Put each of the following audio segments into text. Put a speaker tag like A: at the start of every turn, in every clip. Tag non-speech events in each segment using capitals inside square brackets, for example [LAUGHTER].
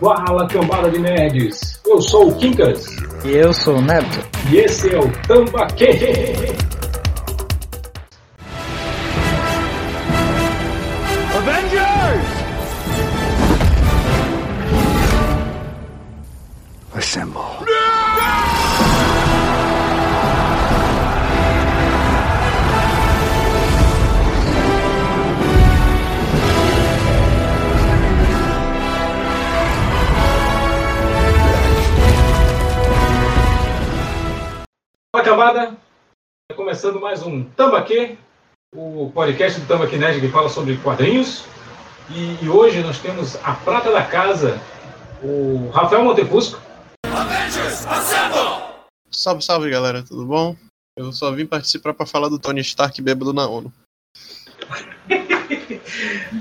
A: Fala cambada de nerds! Eu sou o Kinkas.
B: E eu sou o Neto.
A: E esse é o Tambaquê! Tambaquê, o podcast do Tambaquê Nerd que fala sobre quadrinhos. E, e hoje nós temos a prata da casa, o Rafael Montefusco.
C: Salve, salve galera, tudo bom? Eu só vim participar para falar do Tony Stark bêbado na ONU. [LAUGHS]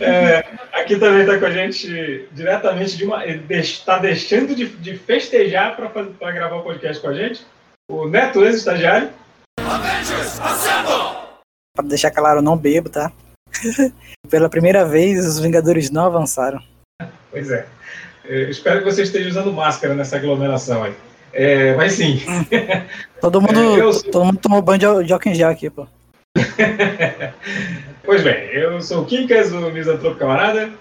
A: É, aqui também está com a gente diretamente de uma. Está deixando de, de festejar para gravar o podcast com a gente. O Neto, ex-estagiário.
B: Pra deixar claro, eu não bebo, tá? [LAUGHS] Pela primeira vez, os Vingadores não avançaram.
A: Pois é. Eu espero que você esteja usando máscara nessa aglomeração aí. É, mas sim. [LAUGHS]
B: Todo mundo,
A: É, eu-
B: todo mundo tomou banho de, álcool em gel aqui, pô. [LAUGHS]
A: Pois bem, eu sou o Kinkas, o Misantropo Camarada.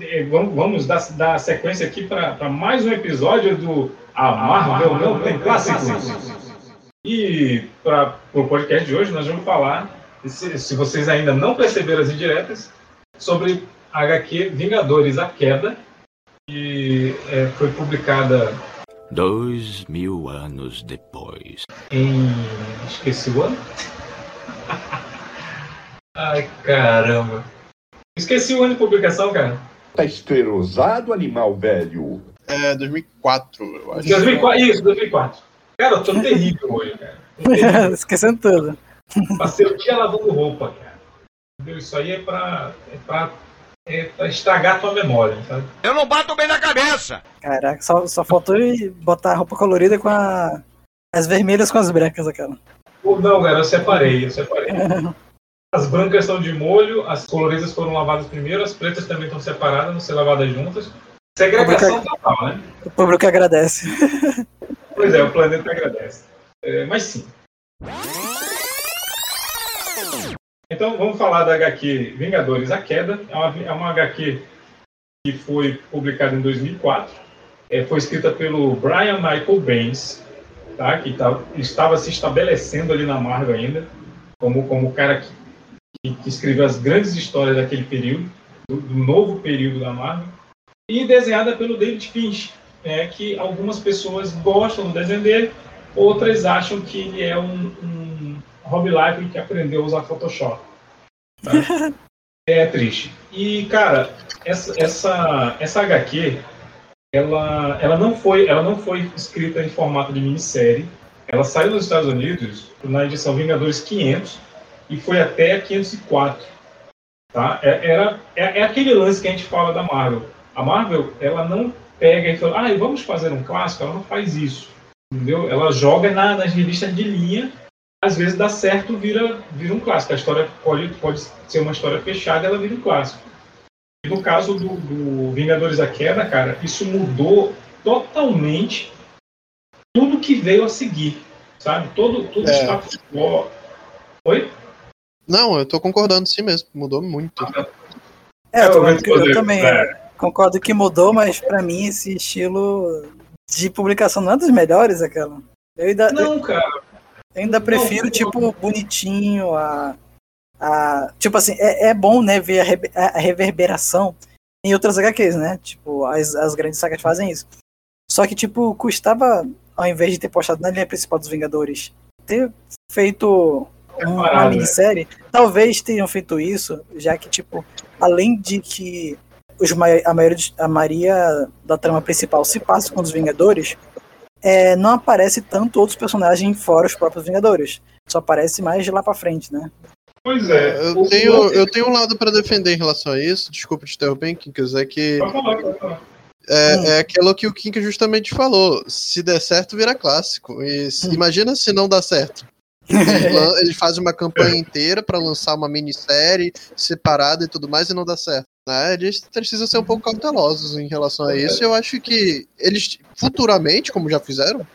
A: E Vamos, vamos dar, dar sequência aqui para mais um episódio do A Marvel Não Tem Clássicos. E para o podcast de hoje nós vamos falar, se, se vocês ainda não perceberam as indiretas, sobre a HQ Vingadores A Queda, que é, foi publicada
D: Dois mil anos depois.
A: em. Esqueci o ano? [LAUGHS] Ai, caramba. Esqueci o ano de publicação, cara.
E: Tá esclerosado, animal velho.
C: É 2004, eu acho.
A: 2004, isso, 2004. Cara, eu tô terrível hoje, cara. [LAUGHS]
B: Esquecendo tudo.
A: Passei o dia lavando roupa, cara. Entendeu? Isso aí é pra, é pra, é pra estragar a tua memória, sabe?
F: Eu não bato bem na cabeça!
B: Caraca, só, só faltou botar a roupa colorida com a, as vermelhas com as brancas, aquela.
A: Não, cara, eu separei, eu separei. As brancas estão de molho, as coloridas foram lavadas primeiro, as pretas também estão separadas, vão ser lavadas juntas. Segregação total, né?
B: O público agradece.
A: Pois é, o planeta agradece. É, mas sim. Então vamos falar da HQ Vingadores A Queda. É uma, é uma HQ que foi publicada em 2004. É, foi escrita pelo Brian Michael Bendis, tá? que tá- estava se estabelecendo ali na Marvel ainda, como, o cara que, que escreveu as grandes histórias daquele período, do, do novo período da Marvel. E desenhada pelo David Finch, é que algumas pessoas gostam do desenho dele, outras acham que ele é um, um Rob Liefeld que aprendeu a usar Photoshop. tá? [LAUGHS] é triste. E, cara, essa, essa, essa HQ, ela, ela, não foi, ela não foi escrita em formato de minissérie. Ela saiu nos Estados Unidos na edição Vingadores 500 e foi até a 504. Tá? É, era, é, é aquele lance que a gente fala da Marvel. A Marvel, ela não pega e fala, ah, vamos fazer um clássico, ela não faz isso. Entendeu? Ela joga na, nas revistas de linha, às vezes dá certo, vira, vira um clássico. A história pode, pode ser uma história fechada, ela vira um clássico. E no caso do, do Vingadores da Queda, cara, isso mudou totalmente tudo que veio a seguir. Sabe? Todo, todo
C: É.
A: status quo. Oi?
C: Não, eu tô concordando sim mesmo, mudou muito.
B: É, eu, tô-
A: Eu- eu-
B: eu também
A: é.
B: concordo que mudou, mas pra mim esse estilo de publicação não é dos melhores, aquela. Eu ainda, eu
A: Não, cara.
B: Ainda prefiro, tipo, bonitinho, a. a tipo assim, é, é bom, né, ver a, rebe- a- reverberação em outras HQs, né? Tipo, as, as grandes sagas fazem isso. Só que, tipo, custava, ao invés de ter postado na linha principal dos Vingadores, ter feito um- uma
A: Separado, né?
B: minissérie, talvez tenham feito isso, já que, tipo, além de que os, a, maioria, a maioria da trama principal se passa com os Vingadores, é, não aparece tanto outros personagens fora os próprios Vingadores. Só aparece mais de lá pra frente, né?
A: Pois é.
C: Eu tenho, eu tenho um lado pra defender em relação a isso, desculpa te interromper, Kinkas, é que
A: Pode falar, pode falar.
C: é,
B: Hum.
C: é aquilo que o Kinkas justamente falou. Se der certo, vira clássico. E se-
B: Hum.
C: imagina se não dá certo. Eles [LAUGHS] fazem uma campanha inteira pra lançar uma minissérie separada e tudo mais e não dá certo. Né? Eles precisam ser um pouco cautelosos em relação a isso. Eu acho que eles futuramente, como já fizeram,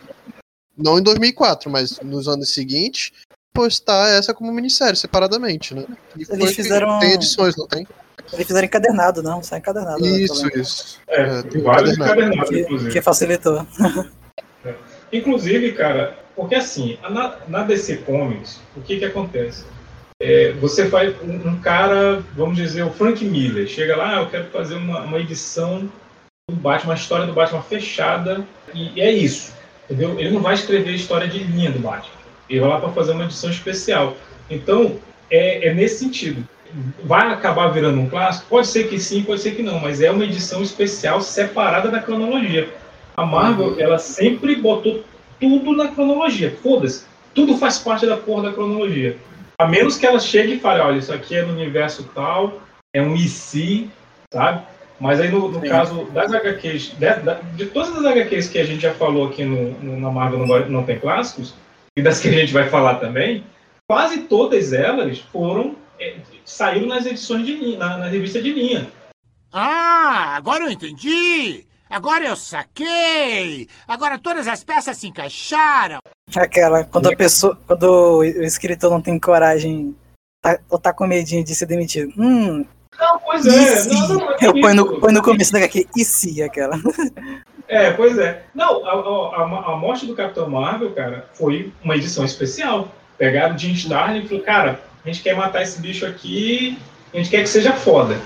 C: não em 2004, mas nos anos seguintes, postar essa como minissérie separadamente, né? E
B: Eles fizeram-
C: Tem edições, não tem?
B: Eles fizeram encadernado, não? Só encadernado. né,
C: Isso,
B: também.
C: isso.
A: É,
C: É,
A: tem vários
C: encadernado.
A: encadernados,
B: Que,
A: inclusive.
B: que facilitou.
A: Inclusive, cara, porque assim, na, na DC Comics, o que que acontece? É, você faz um, um cara, vamos dizer, o Frank Miller, chega lá, "Ah, eu quero fazer uma, uma edição do Batman, uma história do Batman fechada, e, e é isso, entendeu? Ele não vai escrever a história de linha do Batman, ele vai lá para fazer uma edição especial. Então, é, é nesse sentido. Vai acabar virando um clássico? Pode ser que sim, pode ser que não, mas é uma edição especial separada da cronologia. A Marvel, ela sempre botou tudo na cronologia. Foda-se. Tudo faz parte da porra da cronologia. A menos que ela chegue e fale, olha, isso aqui é no universo tal, é um IC, sabe? Mas aí no, no caso das HQs, de, de todas as HQs que a gente já falou aqui no, no- na Marvel não, não Tem Clássicos, e das que a gente vai falar também, quase todas elas foram é, saíram nas edições de linha, na, na revista de linha.
F: Ah, agora eu entendi! Agora eu saquei! Agora todas as peças se encaixaram!
B: Aquela, quando a pessoa, quando o escritor não tem coragem, tá, ou tá com medinho de ser demitido. Hum,
A: Não, pois
B: e
A: é.
B: se?
A: Não, não, não
B: Eu põe no, põe no começo da HQ, e se aquela?
A: É, pois é. Não, a, a, a- a morte do Capitão Marvel, cara, foi uma edição especial. Pegaram o Jim Starlin e falaram, cara, a gente quer matar esse bicho aqui, a gente quer que seja foda.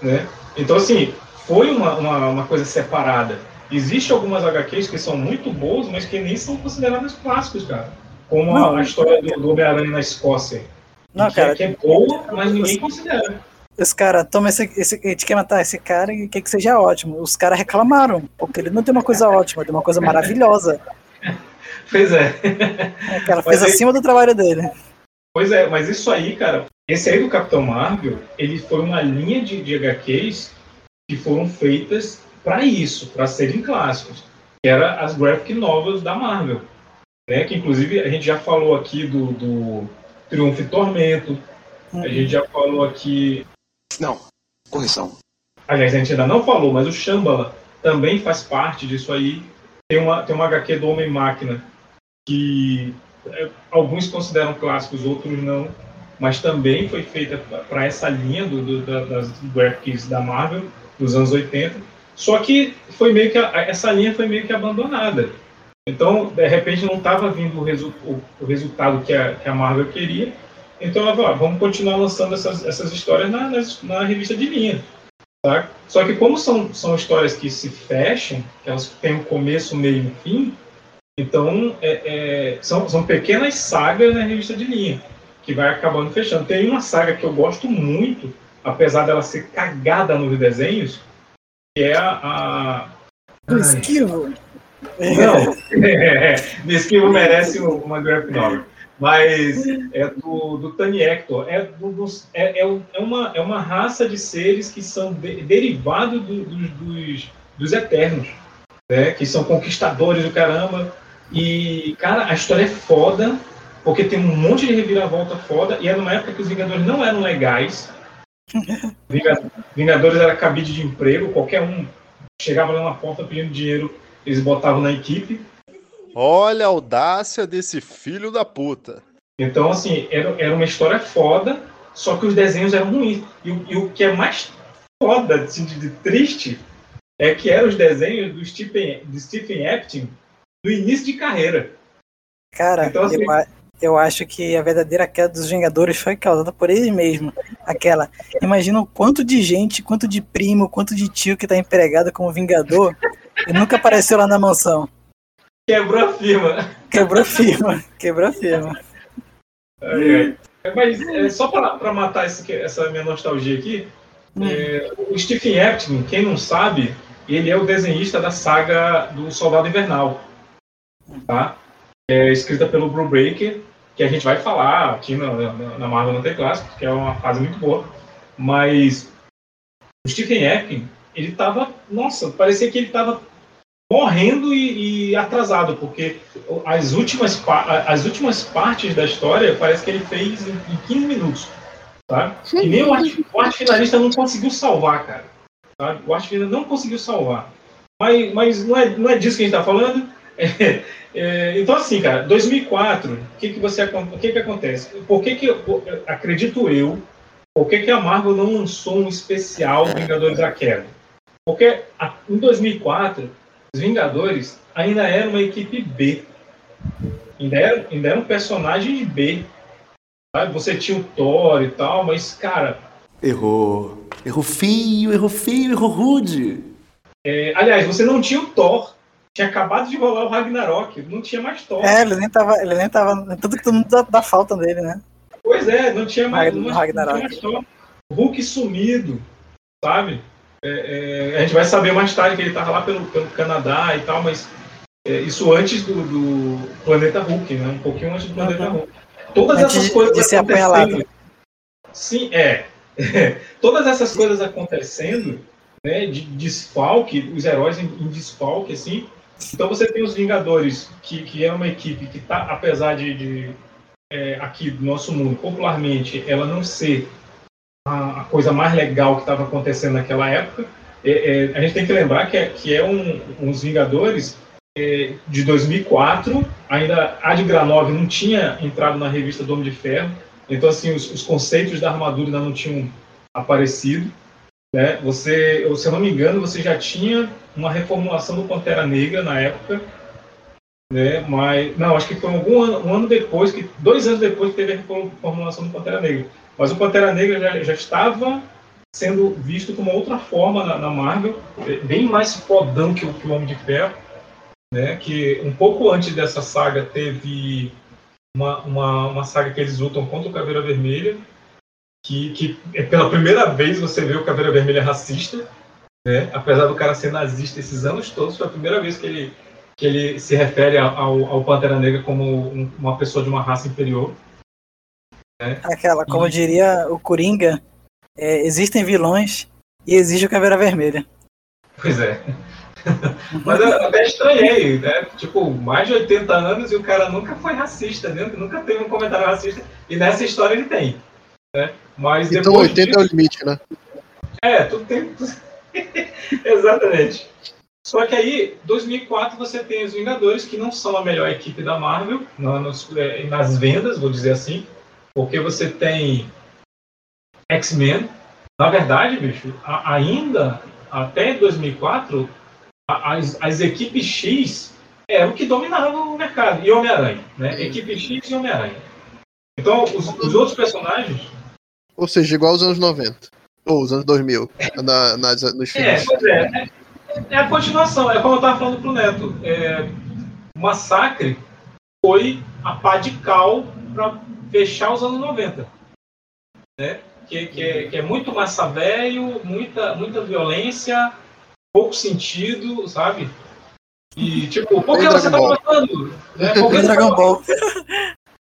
A: Né? Então, assim, foi uma, uma, uma coisa separada. Existem algumas HQs que são muito boas, mas que nem são consideradas clássicos, cara. Como a-
B: Não.
A: a, história do, do Homem-Aranha na Escócia.
B: Não,
A: que, é-
B: cara,
A: que é boa, mas ninguém considera.
B: os caras tomam esse, esse. A gente quer matar esse cara e quer que seja ótimo. Os caras reclamaram, porque ele não tem uma coisa ótima, tem uma coisa maravilhosa. [LAUGHS]
A: Pois é.
B: O cara fez
A: Mas aí-
B: acima do trabalho dele.
A: Pois é, mas isso aí, cara, esse aí do Capitão Marvel, ele foi uma linha de, de HQs que foram feitas para isso, para serem clássicos, que era as graphic novels da Marvel, né? Que inclusive a gente já falou aqui do, do Triunfo e Tormento, a gente já falou aqui,
D: Não. Correção.
A: aliás, a gente ainda não falou, mas o Shambhala também faz parte disso aí. Tem uma, tem uma HQ do Homem-Máquina que é, alguns consideram clássicos, outros não, mas também foi feita para essa linha do, do- da- das graphics da Marvel dos anos 80. Só que foi meio que a- essa linha foi meio que abandonada. Então, de repente, não estava vindo o, resu- o- o resultado que a, que a Marvel queria. Então, ela falou, "Ah, vamos continuar lançando essas, essas histórias na, na revista de linha. Tá? Só que como são, são histórias que se fecham, que elas têm um começo, meio e fim, então é- é, são, são pequenas sagas na revista de linha, que vai acabando fechando. Tem uma saga que eu gosto muito, apesar dela ser cagada nos desenhos, que é a... a...
B: O esquivo.
A: Não, [LAUGHS] é, Esquivo merece uma graphic novel. Mas é do, do Tani Hector. É, do- é, é, é uma, é uma raça de seres que são de- derivados do- dos, dos, dos Eternos, né? que são conquistadores do caramba. E, cara, a história é foda, porque tem um monte de reviravolta foda, e é numa época que os Vingadores não eram legais. Vinga- Vingadores era cabide de emprego, qualquer um chegava lá na porta pedindo dinheiro, eles botavam na equipe.
G: Olha a audácia desse filho da puta.
A: Então, assim, era, era uma história foda, só que os desenhos eram ruins. E, o- e o que é mais foda, assim, de, de triste, é que eram os desenhos do Stephen, do Stephen Epstein no início de carreira.
B: Cara,
A: Então, assim-
B: eu, eu acho que a verdadeira queda dos Vingadores foi causada por ele mesmo. Aquela. Imagina o quanto de gente, quanto de primo, quanto de tio que tá empregado como Vingador e nunca apareceu lá na mansão.
A: Quebrou a firma.
B: Quebrou firma. Quebrou firma.
A: Ai, ai. Mas é, só para matar esse- essa minha nostalgia aqui, é, o Stephen Epstein, quem não sabe, ele é o desenhista da saga do Soldado Invernal. Tá? É escrita pelo Bruce Breaker, que a gente vai falar aqui na, na, na Marvel não tem clássico, que é uma fase muito boa. Mas o Stephen Epstein, ele tava. Nossa, parecia que ele tava morrendo e, e atrasado, porque as últimas, as últimas partes da história parece que ele fez em, em 15 minutos. Tá? E nem o arte, o arte finalista não conseguiu salvar, cara. Sabe? O arte finalista não conseguiu salvar. Mas, mas não, é, não é disso que a gente está falando. É, [LAUGHS] é, então, assim, cara, 2004, o que, que, você, que, que acontece? Por que, que eu- acredito eu, por que, que a Marvel não lançou um especial Vingadores da Queda? Porque a- em 2004, os Vingadores ainda eram uma equipe B. Ainda eram, ainda eram personagens B. Sabe? Você tinha o Thor e tal, mas, cara,
H: Errou. Errou feio, errou feio, errou rude.
A: é, aliás, você não tinha o Thor. Tinha acabado de rolar o Ragnarok, não tinha mais Thor.
B: É, ele nem tava. Ele nem tava. Tudo que todo mundo dá, dá falta dele, né?
A: Pois é, não tinha mais, não,
B: Ragnarok.
A: não tinha mais Thor. Hulk sumido, sabe? É, é, a gente vai saber mais tarde que ele estava lá pelo, pelo Canadá e tal, mas é, isso antes do, do Planeta Hulk, né? Um pouquinho antes do Planeta
B: Uhum.
A: Hulk. Todas
B: Antes
A: essas coisas
B: de ser
A: acontecendo. Sim, é. [LAUGHS] Todas essas coisas acontecendo, né? De desfalque, os heróis em, em desfalque, assim. Então você tem os Vingadores, que, que é uma equipe que tá, apesar de, de, é, aqui do nosso mundo, popularmente, ela não ser a, a coisa mais legal que estava acontecendo naquela época. É, é, a gente tem que lembrar que é, que é um, uns Vingadores é, de 2004, ainda a de Granov não tinha entrado na revista do Homem de Ferro, então assim os, os conceitos da armadura ainda não tinham aparecido. Né? Você, eu, se eu não me engano, você já tinha uma reformulação do Pantera Negra na época, né? Mas não, acho que foi algum ano, um ano depois, que dois anos depois que teve a reformulação do Pantera Negra. Mas o Pantera Negra já, já estava sendo visto com uma outra forma na, na Marvel, eh, bem mais fodão que o, que o Homem de Ferro, né? Que um pouco antes dessa saga teve uma, uma, uma saga que eles lutam contra o Caveira Vermelha, que, que é pela primeira vez você vê o Caveira Vermelha racista, né? Apesar do cara ser nazista esses anos todos, foi a primeira vez que ele que ele se refere ao, ao Pantera Negra como um- uma pessoa de uma raça inferior.
B: Aquela, como diria o Coringa, é, existem vilões e existe o Caveira Vermelha.
A: Pois é. [LAUGHS] Mas eu até estranhei, né? Tipo, mais de 80 anos e o cara nunca foi racista, né? Nunca teve um comentário racista. E nessa história ele tem. Né? Mas
C: Então
A: depois
C: 80 é o
A: disso-
C: limite, né?
A: É, tudo tem. [LAUGHS] Exatamente. Só que aí, 2004, você tem os Vingadores, que não são a melhor equipe da Marvel, na- nos- é, nas vendas, vou dizer assim, porque você tem X-Men. Na verdade, bicho, a- ainda até 2004, a- as, as equipes X eram o que dominavam o mercado, e Homem-Aranha, né? Equipe X e Homem-Aranha. Então, os, os outros personagens
C: Ou seja, igual aos anos 90. Ou os anos 2000. Na, nas, nos
A: É,
C: filmes.
A: pois é. É- É a continuação, é como eu estava falando pro Neto. É, o Massacre foi a pá de cal para fechar os anos 90. Né? Que, que, é, que é muito massa velho, muita, muita violência, pouco sentido, sabe? E tipo, por que você tá
C: Dragon Ball.
A: matando? Né? Por que tá
B: Dragon Ball.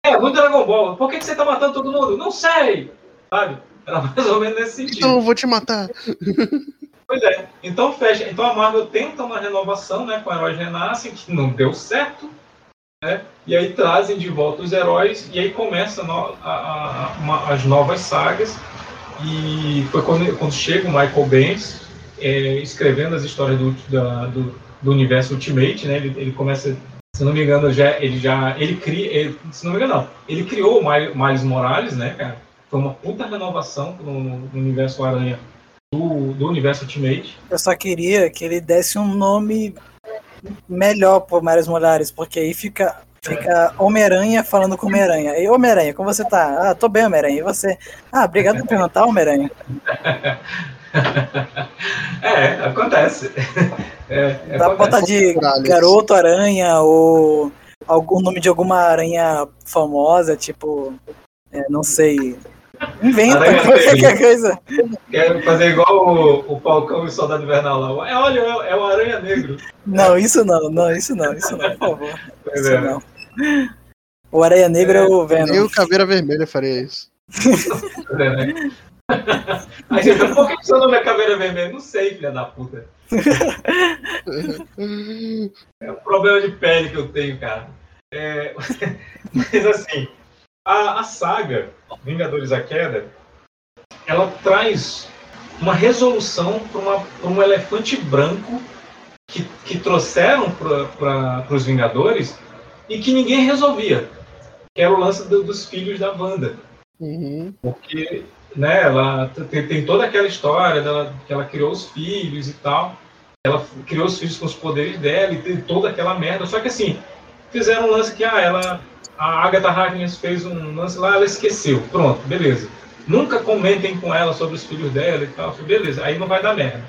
A: É, muito Dragon Ball. Por que, que você tá matando todo mundo? Não sei! Sabe? Era mais ou menos nesse sentido.
C: Então eu vou te matar.
A: Pois é. Então fecha. Então a Marvel tenta uma renovação, né, com Heróis Renascem, que não deu certo, né? E aí trazem de volta os heróis e aí começa no- a- a- uma- as novas sagas. E foi quando, quando chega o Michael Bendis é, escrevendo as histórias do, da- do, do universo Ultimate, né? Ele, ele começa, se não me engano, já ele já ele cria, ele- se não me engano, não, ele criou o Miles Morales, né, cara? Foi uma puta renovação no, no universo Aranha do, do universo Ultimate.
B: Eu só queria que ele desse um nome melhor pro Miles Morales, porque aí fica, fica Homem-Aranha falando com Homem-Aranha. E Homem-Aranha, como você tá? Ah, tô bem, Homem-Aranha. E você? Ah, obrigado por perguntar, Homem-Aranha. [LAUGHS]
A: é, acontece. É,
B: Dá botar de. Garoto Aranha ou algum nome de alguma aranha famosa, tipo, é, não sei. Inventa qualquer coisa.
A: Quero fazer igual o, o Falcão e o Soldado Invernal lá. É, olha, é, é o Aranha Negro.
B: Não, isso não, não, isso não, isso não, por favor.
A: Pois
B: Isso
A: é.
B: não. O Aranha Negro é o
C: Nem
B: Venom.
C: o Caveira Vermelha faria isso.
A: É, [LAUGHS] né? Aí Por que seu nome é Caveira Vermelha? Não sei, filha da puta. [LAUGHS] É um problema de pele que eu tenho, cara. É, [LAUGHS] Mas assim, a, a saga Vingadores a Queda, ela traz uma resolução para um elefante branco que, que trouxeram para os Vingadores e que ninguém resolvia. Que era o lance do, dos filhos da Wanda.
C: Uhum.
A: Porque né, ela tem, tem toda aquela história dela, que ela criou os filhos e tal. Ela criou os filhos com os poderes dela e tem toda aquela merda. Só que assim, fizeram um lance que ah, ela, a Agatha Harkness fez um lance lá, ela esqueceu. Pronto, beleza. Nunca comentem com ela sobre os filhos dela e tal. Beleza, aí não vai dar merda.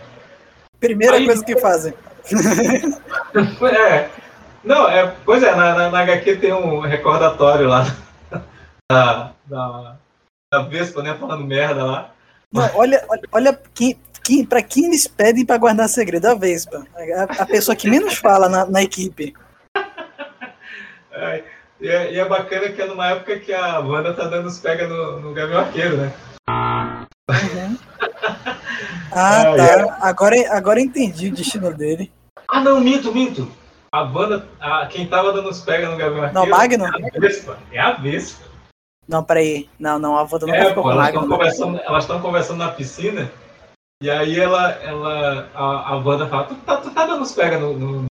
B: Primeira
A: Aí-
B: coisa que fazem. [LAUGHS]
A: É. Não, é, pois é, na, na, na HQ tem um recordatório lá [LAUGHS] da, da, da Vespa, né, falando merda lá.
B: Não, olha, olha, olha quem, quem, pra quem eles pedem pra guardar segredo, a Vespa. A, a pessoa que menos fala na, na equipe. [LAUGHS]
A: É, e, é, e é bacana que é numa época que a Wanda tá dando os pega no, no Gavião Arqueiro, né? [LAUGHS]
B: Ah,
A: Ah,
B: tá. Agora, agora eu entendi o destino dele.
A: Ah, não, minto, minto. A Wanda, a, quem tava dando os pega no Gavião Arqueiro
B: Não, Magno?
A: é a Vespa. É a Vespa.
B: Não, peraí. Não, não, a Wanda
A: É,
B: ficou
A: pô,
B: com
A: elas
B: Magno.
A: estão conversando, elas estão conversando na piscina e aí ela, ela a, a Wanda fala, tu tá, tu tá dando os pega no, no,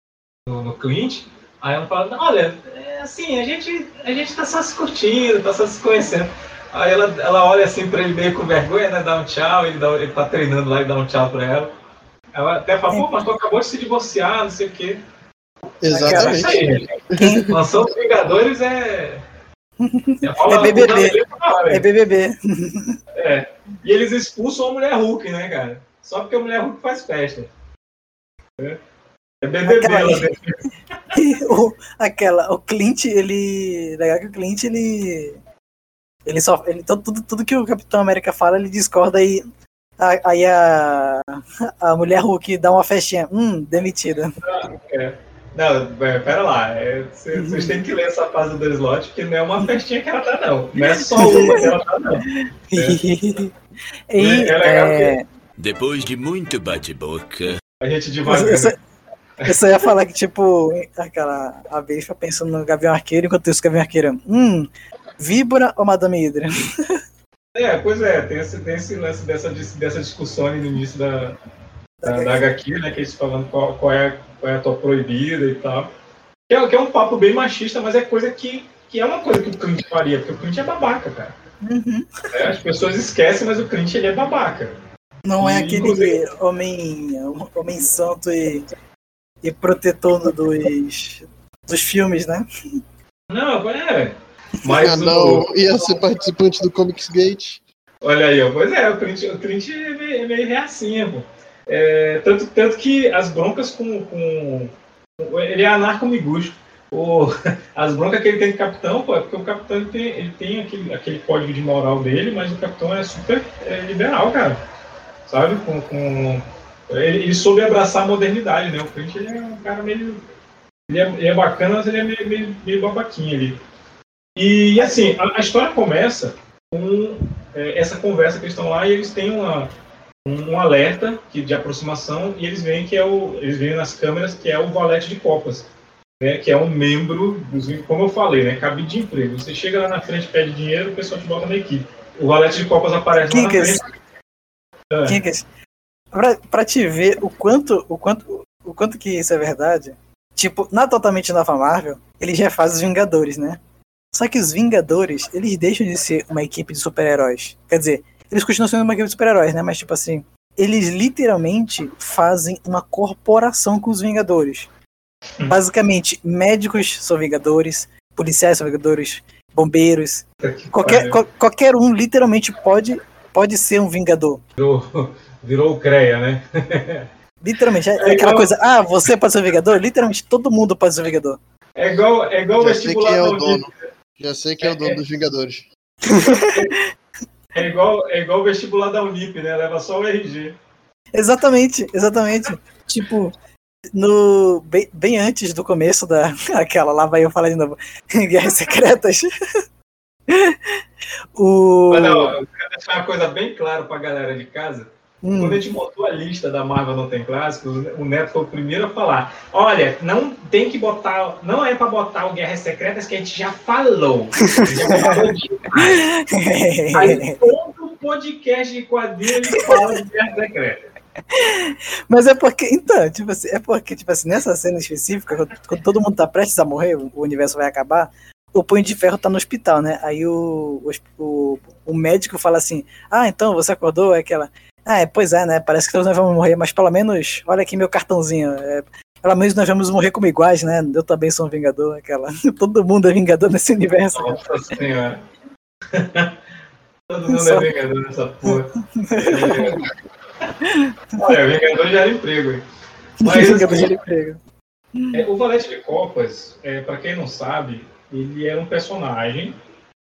A: no, no Clint? Aí ela fala, "Não, olha, é assim, a gente, a gente tá só se curtindo, tá só se conhecendo. Aí ela, ela olha assim pra ele meio com vergonha, né? Dá um tchau, ele, dá, ele tá treinando lá e dá um tchau pra ela. Ela até fala, pô, mas tu acabou de se divorciar, não sei o quê. É
C: Exatamente.
A: aí, gente. Lançou os Vingadores é.
B: É BBB. É BBB.
A: É. E eles expulsam a mulher Hulk, né, cara? Só porque a mulher Hulk faz festa. É, é BBB
B: Aquela
A: dentro. [LAUGHS]
B: o, aquela, o Clint, ele. Legal que o Clint, ele. Ele só. Ele, tudo, tudo que o Capitão América fala, ele discorda e. Aí a, a mulher Hulk dá uma festinha. Hum, demitida.
A: É. Não, é, pera lá. é, cê- Vocês têm que ler essa fase do slot, que não é uma festinha que ela tá, não. Não é só [LAUGHS] uma que ela tá, não.
B: e.
A: É legal
B: é,
F: Depois de muito bate-boca.
A: A gente devagar.
B: só, eu só ia falar que, tipo, aquela. A pensando no Gavião Arqueiro, enquanto isso, Gavião Arqueiro. Hum, Víbora ou Madame Hydra?
A: É, pois é, tem esse, tem esse lance dessa, dessa discussão aí no início da, da, da HQ, né? Que eles falando qual, qual, é, qual é a tua proibida e tal. Que é, que é um papo bem machista, mas é coisa que, que é uma coisa que o Clint faria, porque o Clint é babaca, cara.
B: Uhum.
A: É, as pessoas esquecem, mas o Clint ele é babaca.
B: Não é
A: E,
B: aquele
A: inclusive-
B: homem, homem santo e, e protetor dos, dos filmes, né?
A: Não, é. Mas
C: Ah, não,
A: o,
C: ia ser participante do Comics Gate.
A: olha aí, pois é, o Clint, o Clint é meio, é meio reacinha, pô. É, tanto, tanto que as broncas com, com. Ele é anarco-miguxo. O, [LAUGHS] as broncas que ele tem com o capitão, pô, é porque o capitão ele tem, ele tem aquele, aquele código de moral dele, mas o capitão é super é, liberal, cara. Sabe? Com, com, ele, ele soube abraçar a modernidade, né? O Clint ele é um cara meio. Ele é, ele é bacana, mas ele é meio, meio, meio babaquinho ali. E assim, a, a história começa com é, essa conversa que eles estão lá e eles têm uma, um, um alerta que, de aproximação e eles veem que é o. Eles veem nas câmeras que é o valete de copas. Né, que é um membro dos. Como eu falei, né? Cabide de emprego. Você chega lá na frente, pede dinheiro, o pessoal te bota na equipe. O valete de copas aparece lá na frente. Ah.
B: Kinkas, pra, pra te ver o quanto, o quanto, o quanto que isso é verdade, tipo, na totalmente nova Marvel, eles já fazem os Vingadores, né? Só que os Vingadores, eles deixam de ser uma equipe de super-heróis. Quer dizer, eles continuam sendo uma equipe de super-heróis, né? Mas, tipo assim, eles literalmente fazem uma corporação com os Vingadores. Basicamente, médicos são Vingadores, policiais são Vingadores, bombeiros. Qualquer, qual- qualquer um literalmente pode, pode ser um Vingador. [LAUGHS]
A: Virou, o CREA, né? [LAUGHS]
B: Literalmente, é,
A: É
B: aquela
A: igual-
B: coisa, ah, você pode ser Vingador? Literalmente, todo mundo pode ser um Vingador.
A: É igual, é igual o
C: Já sei
A: vestibular
C: quem é
A: da
C: o
A: Unip.
C: dono. Já sei quem é o dono dos Vingadores.
A: É igual, é igual o vestibular da Unip, né? Leva só o RG.
B: Exatamente, exatamente. tipo, no bem, bem antes do começo da [LAUGHS] aquela lá vai eu falar de novo, [LAUGHS] Guerras Secretas. o
A: Mas não, deixar uma coisa bem clara pra galera de casa.
B: Hum.
A: Quando a gente montou a lista da Marvel Não Tem Clássicos, o Neto foi o primeiro a falar: olha, não tem que botar, não é pra botar o Guerras Secretas que a gente já falou. A gente já falou demais. [LAUGHS] Aí todo podcast de quadrinho ele fala de Guerras Secretas.
B: Mas é porque, então, tipo assim, é porque, tipo assim, nessa cena específica, quando, todo mundo tá prestes a morrer, o universo vai acabar, o Punho de Ferro tá no hospital, né? Aí o, o, o, o médico fala assim, ah, então, você acordou? É aquela, ah, é, pois é, né? Parece que todos nós vamos morrer, mas pelo menos, olha aqui meu cartãozinho. É, pelo menos nós vamos morrer como iguais, né? Eu também sou um Vingador, aquela. [LAUGHS] Todo mundo é Vingador nesse universo.
A: Nossa senhora. [LAUGHS] Todo mundo
B: Só-
A: é Vingador nessa porra. Olha, Vingador já era emprego, hein? Mas, [LAUGHS]
B: Vingador
A: assim,
B: de emprego.
A: É, o Valete de Copas, é, para quem não sabe, ele é um personagem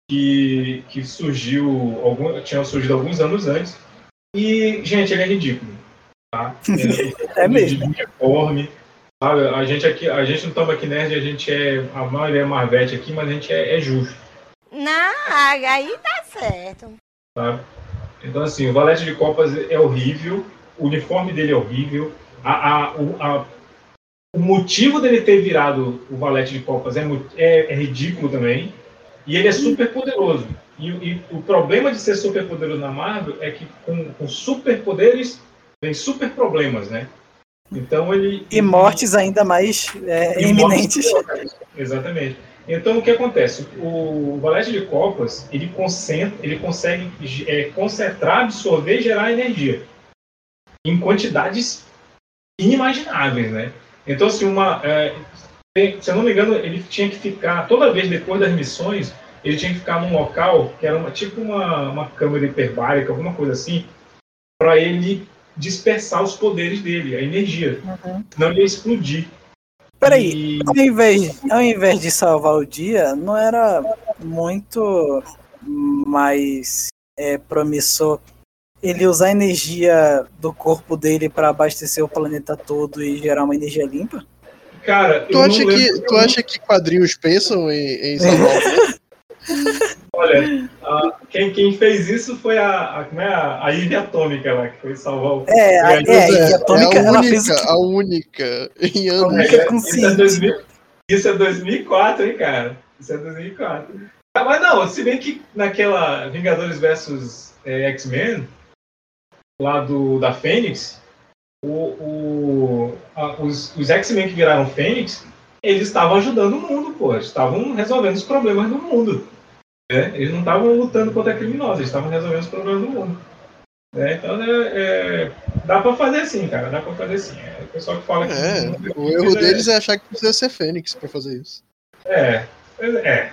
A: que, que surgiu, algum, tinha surgido alguns anos antes. E, gente, ele é ridículo. Tá? [LAUGHS] Ele
B: É mesmo.
A: Uniforme. Sabe? A gente aqui, a gente não toma aqui nerd, a gente é. A maioria é Marvete aqui, mas a gente é, é justo.
I: Não, aí tá certo.
A: Sabe? Então, assim, o Valete de Copas é horrível, o uniforme dele é horrível, a, a, o, a- o motivo dele ter virado o Valete de Copas é, é- é ridículo também, e ele é super poderoso. E, o- e o problema de ser super poderoso na Marvel é que com, com superpoderes vem super problemas, né? Então ele.
B: E mortes ainda mais é, iminentes.
A: mortes Exatamente. Então o que acontece? O Valete de Copas ele, concentra, ele consegue é, concentrar, absorver e gerar energia em quantidades inimagináveis, né? Então assim uma, é, se eu não me engano, ele tinha que ficar toda vez depois das missões ele tinha que ficar num local que era uma, tipo uma, uma câmara hiperbárica, alguma coisa assim, para ele dispersar os poderes dele, a energia,
B: Uhum.
A: não ele ia explodir.
B: Peraí,
A: E-
B: ao invés, ao invés de salvar o dia, não era muito mais é, promissor ele usar a energia do corpo dele para abastecer o planeta todo e gerar uma energia limpa?
A: Cara,
C: Tu
A: eu
C: acha,
A: não
C: que, tu acha que quadrinhos pensam em, em salvar [LAUGHS] o
A: Olha, a- quem, quem fez isso foi a, a, como é, a, a Ivy Atômica lá, que foi salvar o.
B: É, a, é,
C: é,
B: a Atômica,
C: é a
B: ela fez o
C: única,
B: que-
C: a única em anos.
B: única
A: É,
B: consciente.
A: Isso é, 2000, isso é 2004, hein, cara? Isso é 2004. Ah, Mas não, se bem que naquela Vingadores versus é, X-Men, lá do, da Fênix, o, o, a- os, os X-Men que viraram Fênix, eles estavam ajudando o mundo, pô. Eles estavam resolvendo os problemas do mundo. né? Eles não estavam lutando contra criminosos, eles estavam resolvendo os problemas do mundo. né? Então, é, é, dá pra fazer assim, cara. Dá pra fazer assim. É, o pessoal que fala que.
C: É,
A: não-
C: o erro deles é achar que precisa ser Fênix pra fazer isso.
A: É, é.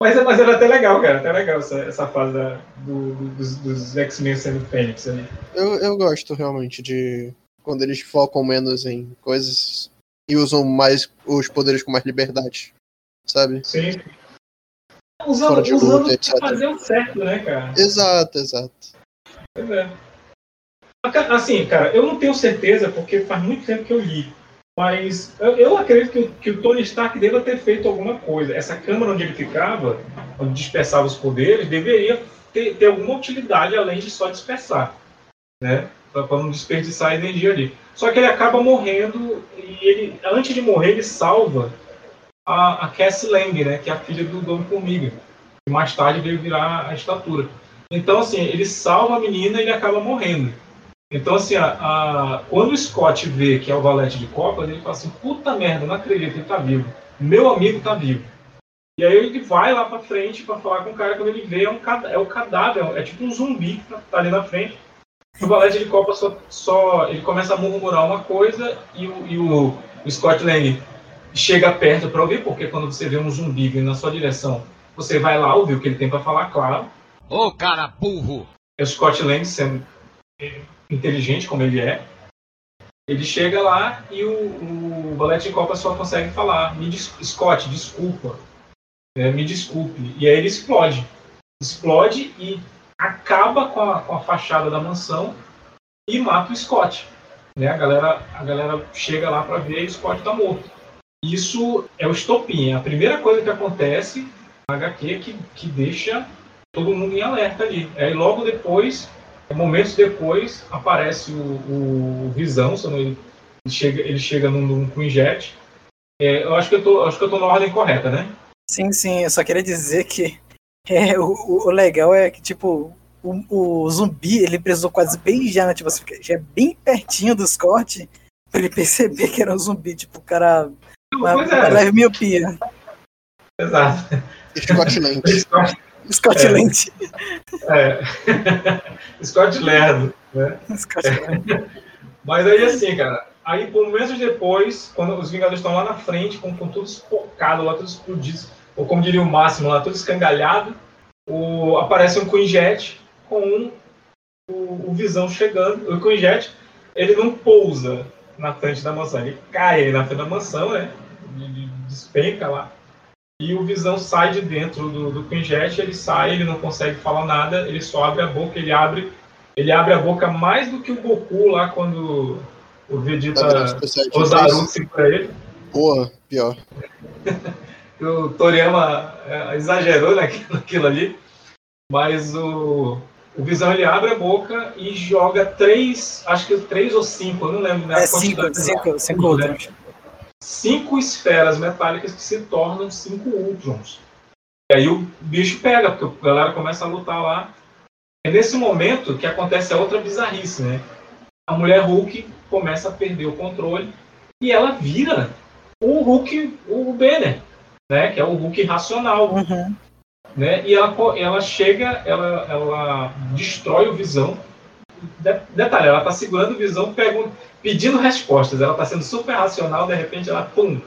A: Mas, mas era até legal, cara. Até legal essa, essa fase da- do- do- dos, dos X-Men sendo Fênix ali.
C: Eu, eu gosto realmente de quando eles focam menos em coisas e usam mais os poderes com mais liberdade, sabe?
A: Sim.
C: Fora
A: Usando,
C: de
A: usando
C: luta, etc.
A: pra fazer o certo, né, cara?
C: Exato, exato.
A: Pois é. Assim, cara, eu não tenho certeza, porque faz muito tempo que eu li. Mas eu, eu acredito que, o- que o Tony Stark deva ter feito alguma coisa. Essa câmara onde ele ficava, onde dispersava os poderes, deveria ter, ter alguma utilidade além de só dispersar. Né? Para não desperdiçar a energia ali. Só que ele acaba morrendo e ele, antes de morrer, ele salva a, a Cassie Lang, né? Que é a filha do Dom Formiga. Que mais tarde veio virar a estatura. Então, assim, ele salva a menina e ele acaba morrendo. Então, assim, a, a- quando o Scott vê que é o valete de Copas, ele fala assim: puta merda, não acredito, ele tá vivo. Meu amigo tá vivo. E aí ele vai lá pra frente pra falar com o cara, quando ele vê, é, um, é o cadáver, é tipo um zumbi que tá, tá ali na frente. O valete de Copas só, só- ele começa a murmurar uma coisa e o, e o, o Scott Lang chega perto pra ouvir, porque quando você vê um zumbi vindo na sua direção, você vai lá ouvir o que ele tem pra falar, claro.
F: Ô, cara burro!
A: É o Scott Lang sendo inteligente como ele é. Ele chega lá e o, o Valete de Copa só consegue falar: me des- Scott, desculpa. né, me desculpe. E aí ele explode. Explode e acaba com a, com a fachada da mansão e mata o Scott. Né? A, galera, a galera chega lá para ver e o Scott tá morto. Isso é o estopim. é A primeira coisa que acontece na HQ que, que deixa todo mundo em alerta ali. Aí logo depois, momentos depois, aparece o, o Visão, não- ele chega, ele chega num, num Quinjet. É, eu acho que eu tô, acho que eu tô na ordem correta, né?
B: Sim, sim, eu só queria dizer que [LAUGHS] é, o, o- legal é que, tipo, o, o zumbi, ele precisou quase beijar, né? Tipo, assim, já é bem pertinho dos cortes pra ele perceber que era um zumbi. Tipo, o cara. Uma,
A: Pois
B: uma
A: é,
B: leve miopia.
A: exato.
C: Scotland.
A: Scott, É.
B: Lente.
A: é. [LAUGHS] Scott Lerdo, né?
B: Scott. [LAUGHS]
A: Mas aí assim, cara, aí por momentos depois, quando os Vingadores estão lá na frente, com, com tudo espocado lá, tudo explodido, ou como diria o Máximo lá, tudo escangalhado, o, aparece um Quinjet com o, o Visão chegando. O Quinjet, ele não pousa na frente da mansão, ele cai aí na frente da mansão, né? de- Despenca lá. E o Visão sai de dentro do, do Quinjet, ele sai, ele não consegue falar nada, ele só abre a boca, ele abre ele abre a boca mais do que o Goku lá quando o Vegeta o Zaru segura ele.
C: Porra, pior. [LAUGHS]
A: O Toriyama é, exagerou naquilo, naquilo ali. Mas o, o Visão ele abre a boca e joga três, acho que três ou cinco, eu não lembro. né,
B: É cinco, cinco, cinco
A: né? Cinco esferas metálicas que se tornam cinco Ultrons. E aí o bicho pega, porque a galera começa a lutar lá. É nesse momento que acontece a outra bizarrice, né? A mulher Hulk começa a perder o controle e ela vira o Hulk, o Banner, né? Que é o Hulk racional,
B: Uhum.
A: né? E ela, ela chega, ela, ela destrói o Visão. De- detalhe, ela tá segurando o Visão, pergun- pedindo respostas. Ela tá sendo super racional, de repente ela, pum,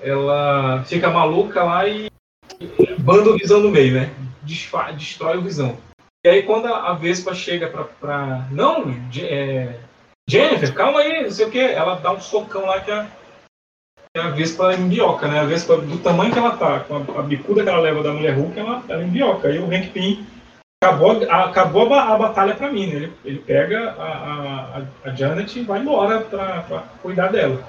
A: ela fica maluca lá e banda o Visão no meio, né? Desfa- destrói o Visão. E aí quando a Vespa chega pra... pra não, é, Jennifer, calma aí, não sei o que. Ela dá um socão lá que a, que a Vespa embioca, né? A Vespa, do tamanho que ela tá, com a, a bicuda que ela leva da mulher Hulk, ela, ela embioca. Aí o Hank Pym acabou, a, acabou a, a batalha pra mim, né? Ele, ele pega a, a, a- Janet e vai embora pra, pra cuidar dela.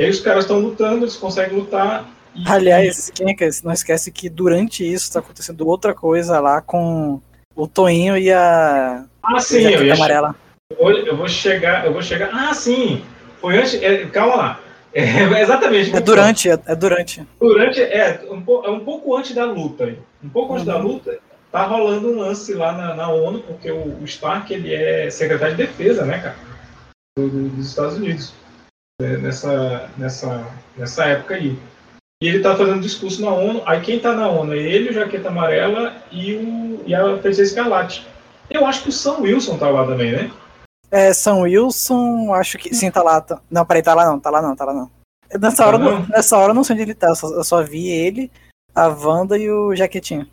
A: E aí os caras estão lutando, eles conseguem lutar. e-
B: Aliás, Kenka, não esquece que durante isso tá acontecendo outra coisa lá com o Toinho e a
A: Ah, sim, eu ia
B: amarela.
A: Eu vou chegar, eu vou chegar. Ah, sim! Foi antes. é, calma lá. [LAUGHS] É, exatamente.
B: É durante, é, é durante.
A: Durante. É um, é um pouco antes da luta. Um pouco antes da
B: Uhum.
A: luta, tá rolando um lance lá na, na ONU, porque o, o Stark ele é secretário de defesa, né, cara? Do- do- dos Estados Unidos. É, nessa, nessa, nessa época aí. E ele tá fazendo discurso na ONU. Aí quem tá na ONU é ele, o Jaqueta Amarela e, o, e a Feiticeira Escarlate. Eu acho que o Sam Wilson tá lá também, né?
B: É, São Wilson, acho que. Sim, tá lá. Tá... Não, peraí, tá lá não, tá lá não, tá lá não. Nessa hora,
A: Tá
B: não-
A: não?
B: nessa hora eu não sei onde ele tá, eu só, eu só vi ele, a Wanda e o Jaquetinho.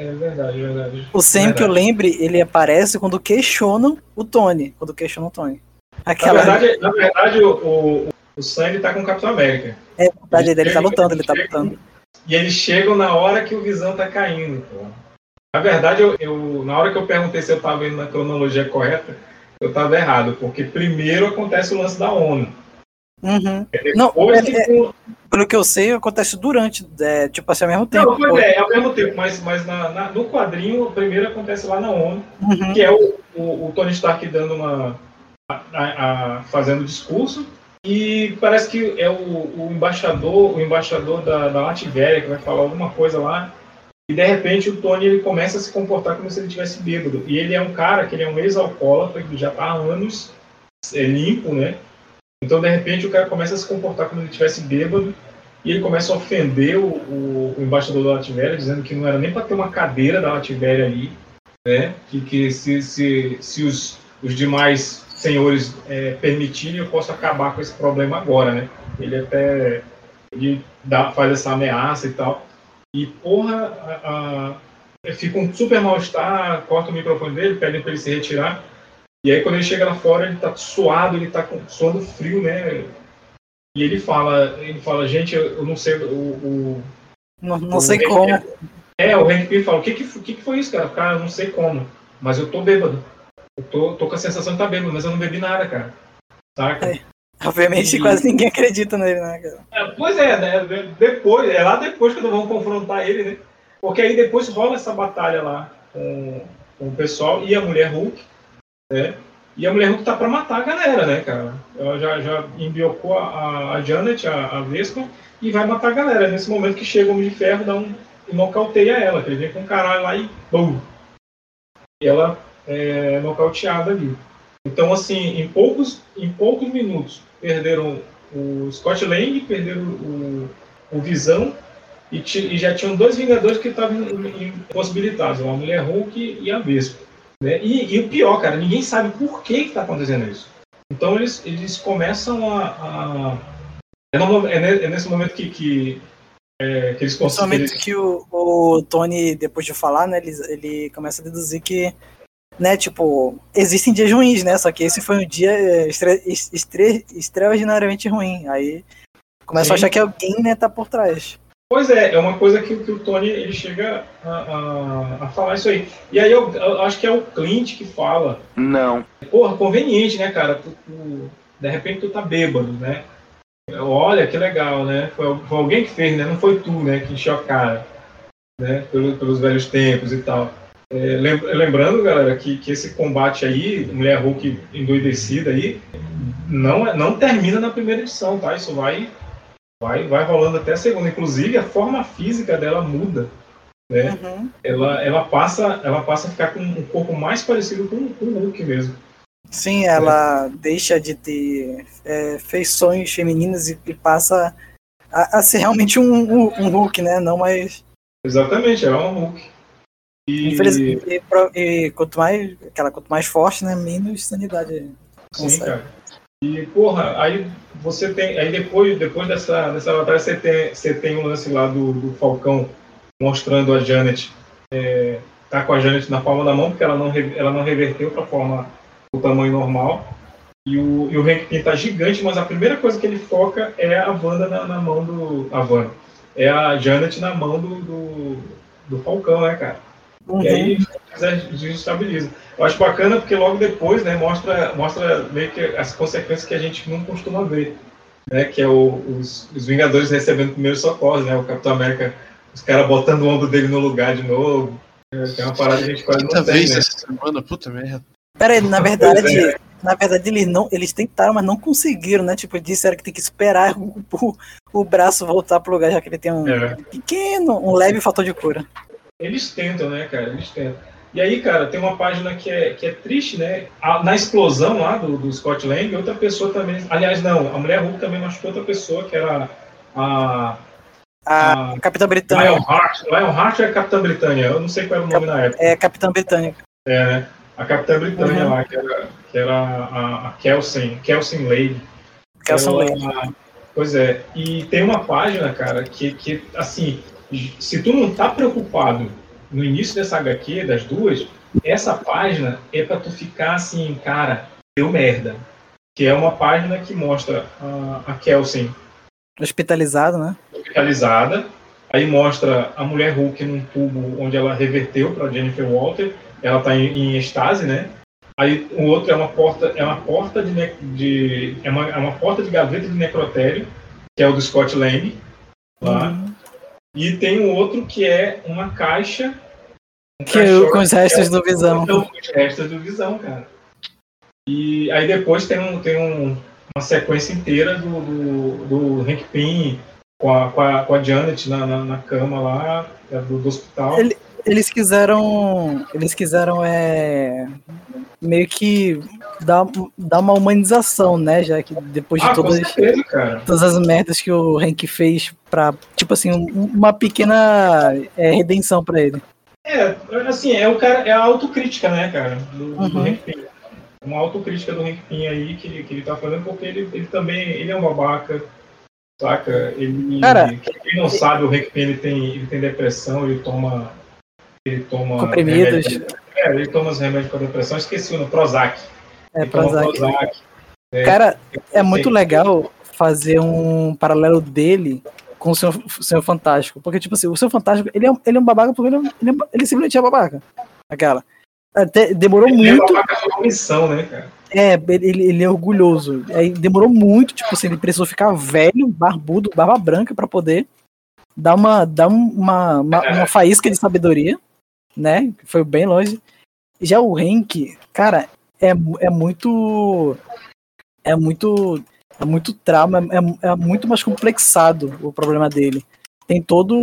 A: É verdade, é verdade.
B: O Sam que eu lembre, ele aparece quando questionam o Tony. Quando questionam o Tony.
A: Na
B: Aquela
A: verdade, na verdade o, o, o Sam ele tá com o Capitão América.
B: é verdade dele, ele tá lutando, ele tá
A: chega-
B: lutando.
A: E eles chegam na hora que o Visão tá caindo. Pô. Na verdade, eu, eu- na hora que eu perguntei se eu tava indo na cronologia correta, eu tava errado, porque primeiro acontece o lance da ONU.
B: Uhum.
A: É
B: Não,
A: depois
B: é- Pelo que eu sei, acontece durante, é, tipo assim, ao mesmo tempo.
A: Não, pois é, é ao mesmo tempo, mas, mas na, na- no quadrinho, o primeiro acontece lá na ONU,
B: Uhum.
A: que é o, o, o Tony Stark dando uma. a- a- a- fazendo discurso. E parece que é o, o embaixador, o embaixador da, da Latvéria que vai falar alguma coisa lá. E de repente o Tony ele começa a se comportar como se ele tivesse bêbado. E ele é um cara que ele é um ex-alcoólatra que já está há anos é, limpo, né? Então de repente o cara começa a se comportar como se ele tivesse bêbado. E ele começa a ofender o, o, o embaixador da Latvéria, dizendo que não era nem para ter uma cadeira da Latvéria ali, né? Que, que se, se, se os, os demais senhores é, permitirem, eu posso acabar com esse problema agora, né? Ele até ele dá, faz essa ameaça e tal. E, porra, a, a, fica um super mal-estar, corta o microfone dele, pedem para ele se retirar. E aí, quando ele chega lá fora, ele tá suado, ele tá com suando frio, né? E ele fala, ele fala, gente, eu, eu não sei, o, o,
B: Não, não
A: o
B: sei como.
A: É, o Hank Pym fala, o que que, o que que foi isso, cara? Cara, eu não sei como, mas eu tô bêbado. Eu tô, tô com a sensação de estar bêbado, mas eu não bebi nada, cara. Saca?
B: É. Obviamente,
A: E-
B: quase ninguém acredita nele, né, cara?
A: É, pois é, né? de- Depois, é lá depois quando vão confrontar ele, né? Porque aí depois rola essa batalha lá com, com o pessoal e a mulher Hulk, né? E a mulher Hulk tá pra matar a galera, né, cara? Ela já, já embiocou a, a Janet, a, a Vespa, e vai matar a galera. Nesse momento que chega o Homem de Ferro, dá um, e nocauteia ela, ele vem com um caralho lá e bum! E ela é nocauteada ali. Então, assim, em poucos, em poucos minutos, perderam o Scott Lang, perderam o, o Visão, e, e já tinham dois Vingadores que estavam impossibilitados, a Mulher Hulk e a Vespa. Né? E, e o pior, cara, ninguém sabe por que está acontecendo isso. Então eles, eles começam a. a- É, no- é é nesse momento que, que, é, que eles conseguem.
B: Principalmente que o, o Tony, depois de falar, né, ele, ele começa a deduzir que, né, tipo, existem dias ruins, né? Só que esse foi um dia é, estre, estre, extraordinariamente ruim. Aí começa
A: Sim.
B: a achar que alguém, né, tá por trás.
A: Pois é, é uma coisa que, que o Tony ele chega a, a, a falar isso aí. E aí eu, eu acho que é o Clint que fala.
H: Não.
A: Porra, conveniente, né, cara? Tu, tu- de repente tu tá bêbado, né? Olha que legal, né? Foi, foi alguém que fez, né? Não foi tu, né? Que encheu a cara, né? Pelo- pelos velhos tempos e tal. É, lem- lembrando, galera, que, que esse combate aí, Mulher Hulk endoidecida aí, não, é- não termina na primeira edição, tá? Isso vai, vai, vai rolando até a segunda. Inclusive, a forma física dela muda. Né?
B: Uhum.
A: Ela, ela, passa, ela passa a ficar com um corpo mais parecido com, com o Hulk mesmo.
B: Sim, ela deixa de ter é, feições femininas e, e passa a, a ser realmente um, um, um Hulk, né? Não mais.
A: Exatamente, ela é um Hulk. E,
B: e, e quanto mais. Aquela, quanto mais forte, né? Menos sanidade.
A: Sim,
B: consegue.
A: cara. E, porra, aí você tem. Aí depois, depois dessa, dessa batalha você tem, você tem um lance lá do, do Falcão mostrando a Janet. É, tá com a Janet na palma da mão, porque ela não, ela não reverteu pra forma o tamanho normal. E o, e o Hank Pym tá gigante, mas a primeira coisa que ele foca é a Wanda na, na mão do. A Wanda. É a Janet na mão do, do, do Falcão, né, cara?
B: Uhum.
A: E aí desestabiliza. Eu acho bacana porque logo depois, né, mostra, mostra meio que as consequências que a gente não costuma ver. Né, que é o- os, os Vingadores recebendo primeiros socorros, né? O Capitão América, os caras botando o ombro dele no lugar de novo. É, tem uma parada que a gente quase
C: Quinta
A: não tem,
C: vez
A: né?
C: essa semana, puta merda.
B: Pera aí, na verdade,
A: Pois
B: na verdade eles não, eles tentaram, mas não conseguiram, né? Tipo, disseram que tem que esperar o, o, o braço voltar pro lugar, já que ele tem um
A: É.
B: pequeno, um leve fator de cura.
A: Eles tentam, né, cara? Eles tentam. E aí, cara, tem uma página que é, que é triste, né? A- na explosão lá do, do Scott Lang, outra pessoa também. Aliás, não, a mulher Hulk também machucou outra pessoa, que era a.
B: A
A: a
B: Capitã Britânia
A: Lionheart. Lionheart é Capitã Britânia, eu não sei qual era o nome na época.
B: é Capitã Britânica.
A: É, né? A Capitã Britânia
B: Uhum.
A: lá, que era, que era a, a Kelsen, Kelsen Lady.
B: Kelson
A: Ela-
B: Lane.
A: Pois é, e tem uma página, cara, que, que assim, se tu não tá preocupado no início dessa HQ, das duas, essa página é pra tu ficar assim, cara, deu merda. Que é uma página que mostra a, a Kelsen
B: Hospitalizado, né?
A: hospitalizada, aí mostra a mulher Hulk num tubo onde ela reverteu para Jennifer Walter, ela tá em, em estase, né? Aí o outro é uma porta, é uma porta de, de é, uma, é uma porta de gaveta de necrotério, que é o do Scott Lang, lá.
B: Uhum.
A: E tem um outro que é uma caixa um
B: Que é o-
A: caixote
B: com os restos
A: é
B: do Visão.
A: Com os restos do Visão, cara. E aí depois tem, um, tem um, uma sequência inteira do, do, do Hank Pym com a, com a, com a Janet na, na, na cama lá é, do, do hospital.
B: Ele- Eles quiseram. Eles quiseram é. Meio que dar, dar uma humanização, né? Já que depois de
A: ah,
B: todas,
A: certeza,
B: todas as merdas que o Hank fez pra. Tipo assim, um- uma pequena é, redenção pra ele.
A: É, assim, é o cara, é a autocrítica, né, cara, do, do
B: Uhum.
A: Hank Pym. Uma autocrítica do Hank Pym aí que, que ele tá fazendo, porque ele, ele também ele é um babaca, saca? Ele,
B: Cara-
A: quem não sabe, o Hank Pym ele tem, ele tem depressão, ele toma. Ele toma.
B: Comprimidos.
A: remédio- é, ele toma os remédios para depressão, esqueci o Prozac.
B: É,
A: Ele
B: Prozac.
A: Prozac. É,
B: Cara, é muito legal fazer um paralelo dele com o Senhor, o Senhor Fantástico. Porque, tipo assim, o Senhor Fantástico, ele é, um- ele é um babaca porque ele, é ele, é ele simplesmente é babaca. Aquela. Até demorou
A: Ele é
B: muito.
A: por missão, né, cara?
B: É, ele, ele é orgulhoso. Aí demorou muito, tipo assim, ele precisou ficar velho, barbudo, barba branca pra poder dá uma, um- uma, uma, uma faísca de sabedoria, né? Foi bem longe. Já o Henk, cara, é, é muito. É muito. É muito trauma, é, é muito mais complexado o problema dele. Tem todo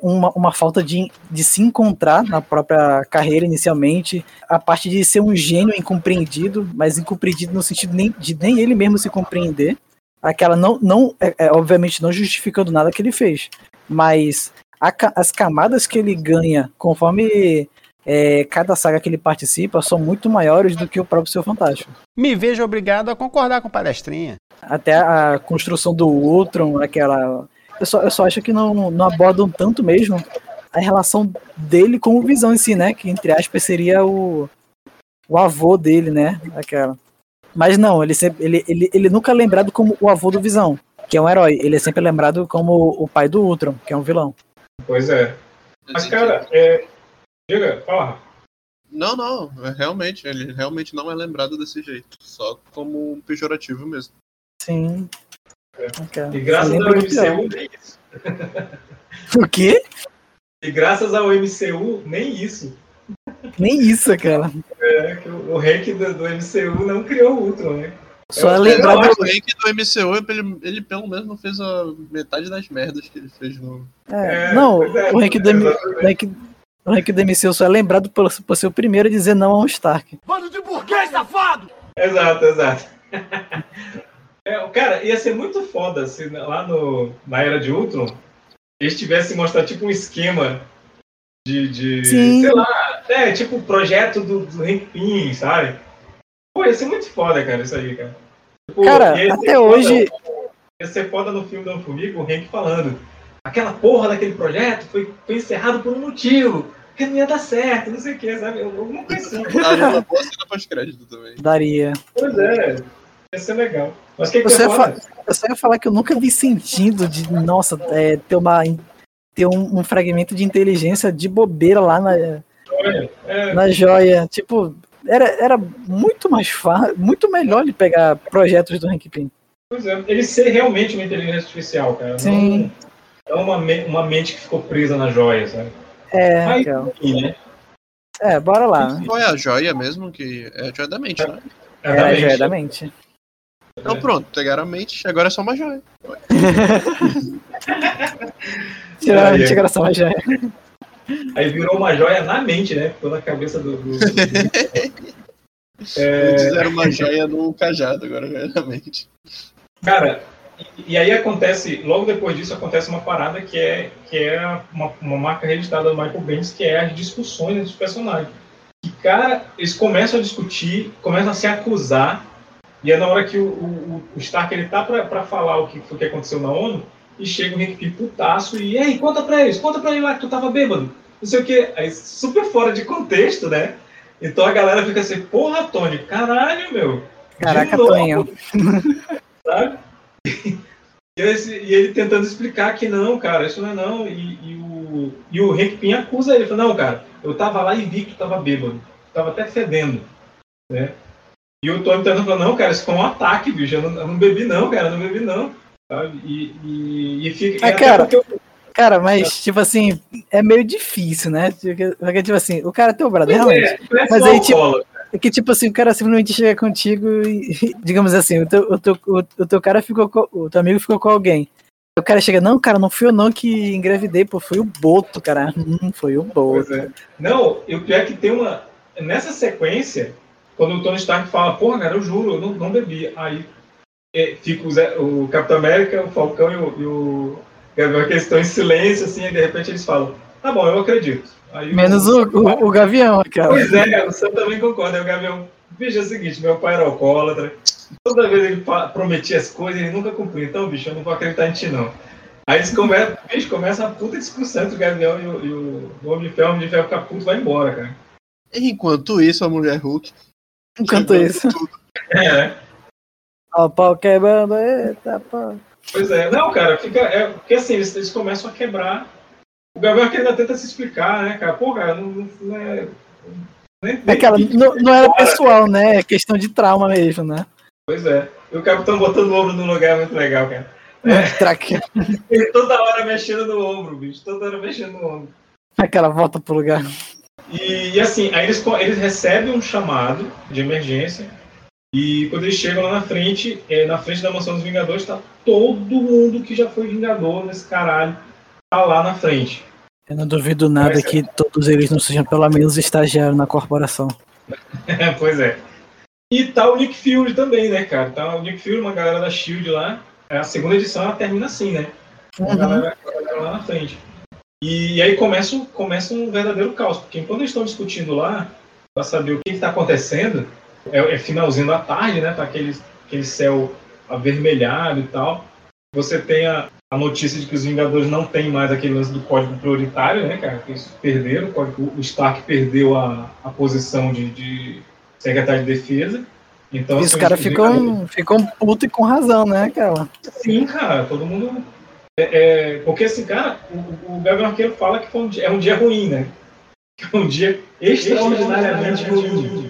B: uma, uma falta de, de se encontrar na própria carreira inicialmente, a parte de ser um gênio incompreendido, mas incompreendido no sentido nem, de nem ele mesmo se compreender. Aquela não, não é, é, obviamente não justificando nada que ele fez, mas a as camadas que ele ganha conforme é, cada saga que ele participa são muito maiores do que o próprio Seu Fantástico.
J: Me vejo obrigado a concordar com palestrinha.
B: Até a construção do Ultron, aquela. Eu só, eu só acho que não, não abordam tanto mesmo a relação dele com o Visão em si, né? Que entre aspas seria o, o avô dele, né? Aquela. Mas não, ele, sempre, ele, ele, ele nunca é lembrado como o avô do Visão, que é um herói. Ele é sempre lembrado como o pai do Ultron, que é um vilão.
A: Pois é. Mas, cara, é... diga, fala.
C: Não, não, é realmente, ele realmente não é lembrado desse jeito. Só como um pejorativo mesmo.
B: Sim. Aquela.
A: E graças ao. MCU, nem isso. [LAUGHS]
B: O quê?
A: E graças ao MCU, nem isso.
B: Nem isso, cara.
A: É, que o, o Hank do, do MCU não criou o Ultron, né?
B: Só é
A: Eu-
B: lembrado.
C: O Hank do MCU, ele, ele pelo menos não fez a metade das merdas que ele fez no.
B: É,
A: É,
B: não,
A: é,
B: o Hank do, o Hank do MCU só é lembrado por, por ser o primeiro a dizer não ao Stark.
F: Bando de burguês, safado!
A: Exato, exato. [LAUGHS] É, cara, ia ser muito foda se lá no, na era de Ultron eles tivessem mostrado tipo um esquema de, de
B: Sim.
A: sei lá, é, tipo o projeto do, do Hank Pym, sabe? Pô, ia ser muito foda, cara, isso aí, cara. Tipo,
B: Cara, até
A: foda-
B: hoje-
A: Ia ser foda no filme da Formiga, o Hank falando. Aquela porra daquele projeto foi, foi encerrado por um motivo. Porque não ia dar certo, não sei o que, sabe? Alguma coisa assim. [LAUGHS]
C: Daria uma boa cena pós-crédito também.
B: Daria.
A: Pois é, ia ser legal. Mas o que, que
B: Você
A: é foda?
B: fa- Eu só ia falar que eu nunca vi sentido de, nossa, é, ter, uma, ter um, um fragmento de inteligência de bobeira lá na,
A: É,
B: na joia. Tipo, era, era muito mais fácil, muito melhor ele pegar projetos do Hank Pym.
A: pois é, ele ser realmente uma inteligência artificial, cara.
B: Sim.
A: Não, não uma, uma mente que ficou presa na joia, sabe?
B: É,
A: Mas, enfim, né?
B: É, bora lá.
C: Qual é a joia mesmo? Que é a joia da mente, né?
B: É,
A: da
B: a
A: mente.
B: joia da mente.
C: Então pronto, pegaram a mente, agora é só uma joia. [LAUGHS]
B: Tirar
A: É,
B: a
A: é.
B: mente agora só uma joia.
A: Aí virou uma joia na mente, né? Ficou na cabeça do. do- [LAUGHS] É,
C: Antes era uma joia no cajado, agora é a joia da mente.
A: Cara, e, e aí acontece, logo depois disso acontece uma parada que é, que é uma, uma marca registrada do Michael Bendis, que é as discussões entre os personagens. E, cara, eles começam a discutir, começam a se acusar, e é na hora que o, o, o Stark ele tá pra, pra falar o que foi que aconteceu na ONU, e chega o Hank Pym putaço e, ei, conta pra eles, conta pra ele lá que tu tava bêbado, não sei o que, aí super fora de contexto, né? Então a galera fica assim, porra, Tony, caralho, meu.
B: Caraca,
A: novo?"
B: Tonho. [LAUGHS]
A: sabe? E, esse- e ele tentando explicar que não, cara, isso não é não. E, e o, e o Hank Pym acusa ele, fala, não, cara, eu tava lá e vi que tu tava bêbado, tava até fedendo, né? E o Tony tentando falar, não, cara, isso foi um ataque, bicho, eu não, eu não bebi não, cara, eu não bebi não, sabe? E, e, e fica...
B: Ah, cara, Cara, mas, tipo assim, é meio difícil, né? Porque, tipo assim, o cara é teu brother, realmente.
A: É,
B: Mas aí, tipo,
A: alcoólatra.
B: É que, tipo assim, o cara simplesmente chega contigo e, [LAUGHS] digamos assim, o teu, o teu, o, teu cara ficou com, o teu amigo ficou com alguém. O cara chega, não, cara, não fui eu não que engravidei, pô, foi o Boto, cara. [LAUGHS] Hum, foi o Boto.
A: É. Não, e o pior é que tem uma. Nessa sequência, quando o Tony Stark fala, porra, cara, eu juro, eu não, não bebi. Aí é, fica o, Zé- o Capitão América, o Falcão e o, e o Gavião, que eles estão em silêncio, assim, e de repente eles falam, tá bom, eu acredito. Aí
B: Menos o, o, o Gavião, cara.
A: Pois é, o Sam também concorda. Aí o Gavião, veja o seguinte, meu pai era alcoólatra, toda vez ele prometia as coisas, ele nunca cumpria. Então, bicho, eu não vou acreditar em ti, não. Aí eles começam, bicho, começa uma puta discussão entre o Gavião e o, e o, Homem de Ferro, o Homem de Ferro fica puto vai embora, cara.
C: Enquanto isso, a mulher Hulk.
B: Enquanto isso.
A: É,
B: Ó, o pau quebrando, eita, pô.
A: pois é. Não, cara, fica. É, porque assim, eles, eles começam a quebrar. O Gavião aqui ainda tenta se explicar, né, cara? Pô, cara, não, não, não é. Nem,
B: É não, não era pessoal, né? É questão de trauma mesmo, né?
A: Pois é. E o Capitão botando o ombro no lugar é muito legal, cara.
B: Traque. [LAUGHS]
A: Ele toda hora mexendo no ombro, bicho. Toda hora mexendo no ombro.
B: Aquela volta pro lugar.
A: E, e assim, aí eles, eles recebem um chamado de emergência. E quando eles chegam lá na frente, é, na frente da mansão dos Vingadores, tá todo mundo que já foi Vingador nesse caralho. Tá lá na frente.
B: Eu não duvido nada
A: Mas é-
B: que todos eles não sejam pelo menos estagiários na corporação. [LAUGHS]
A: pois é. E tá o Nick Fury também, né, cara? Tá o Nick Fury, uma galera da Shield lá. É, A segunda edição ela termina assim, né? Uma
B: Uhum.
A: galera, galera lá na frente. E, aí começa, um- começa um verdadeiro caos, porque enquanto eles estão discutindo lá, pra saber o que está acontecendo, é, é finalzinho da tarde, né? Tá aquele, aquele céu avermelhado e tal. Você tem a, a notícia de que os Vingadores não tem mais aquele lance do código prioritário, né, cara? Que eles perderam, o, código, o Stark perdeu a, a posição de, de secretário de defesa. Então,
B: E os
A: assim,
B: caras
A: os Vingadores-
B: ficam, ficam putos e com razão, né, cara?
A: Sim, cara, todo mundo. É, é, porque assim, cara, o, o Gabriel Arqueiro fala que foi um dia, é um dia ruim, né? Que [LAUGHS] é um dia extraordinariamente ruim.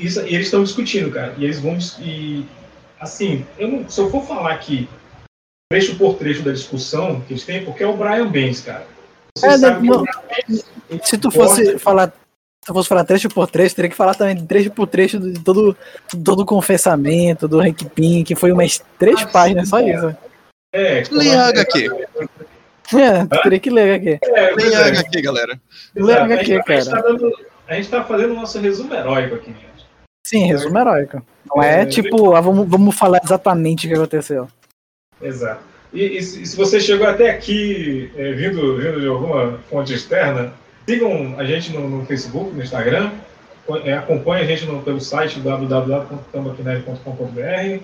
A: Isso, e eles estão discutindo, cara. E eles vão. E, assim, eu não, se eu for falar aqui trecho por trecho da discussão que eles têm, porque é o Brian Benz, cara.
B: É, não-
A: Brian Benz,
B: Se tu fosse falar. Se eu fosse falar trecho por trecho, teria que falar também de trecho por trecho de todo, todo o confessamento do Hank Pym, que foi umas três
A: Ah,
B: páginas,
A: sim,
B: só
A: cara.
B: isso.
A: É,
C: Leia a HQ.
B: É, teria que ler aqui.
A: É,
C: Leia a
A: é.
C: HQ, galera.
B: Lê
A: Exato.
B: HQ,
A: a, gente, a, gente
B: cara.
A: tá dando- a gente tá fazendo o nosso resumo heróico aqui, gente.
B: Sim, resumo heróico. Não é,
A: É.
B: tipo, ah, vamos, vamos falar exatamente o que aconteceu.
A: Exato. E, e se e se você chegou até aqui é, vindo, vindo de alguma fonte externa, sigam a gente no, no Facebook, no Instagram, é, acompanhe a gente no, pelo site www.tambaquinete.com.br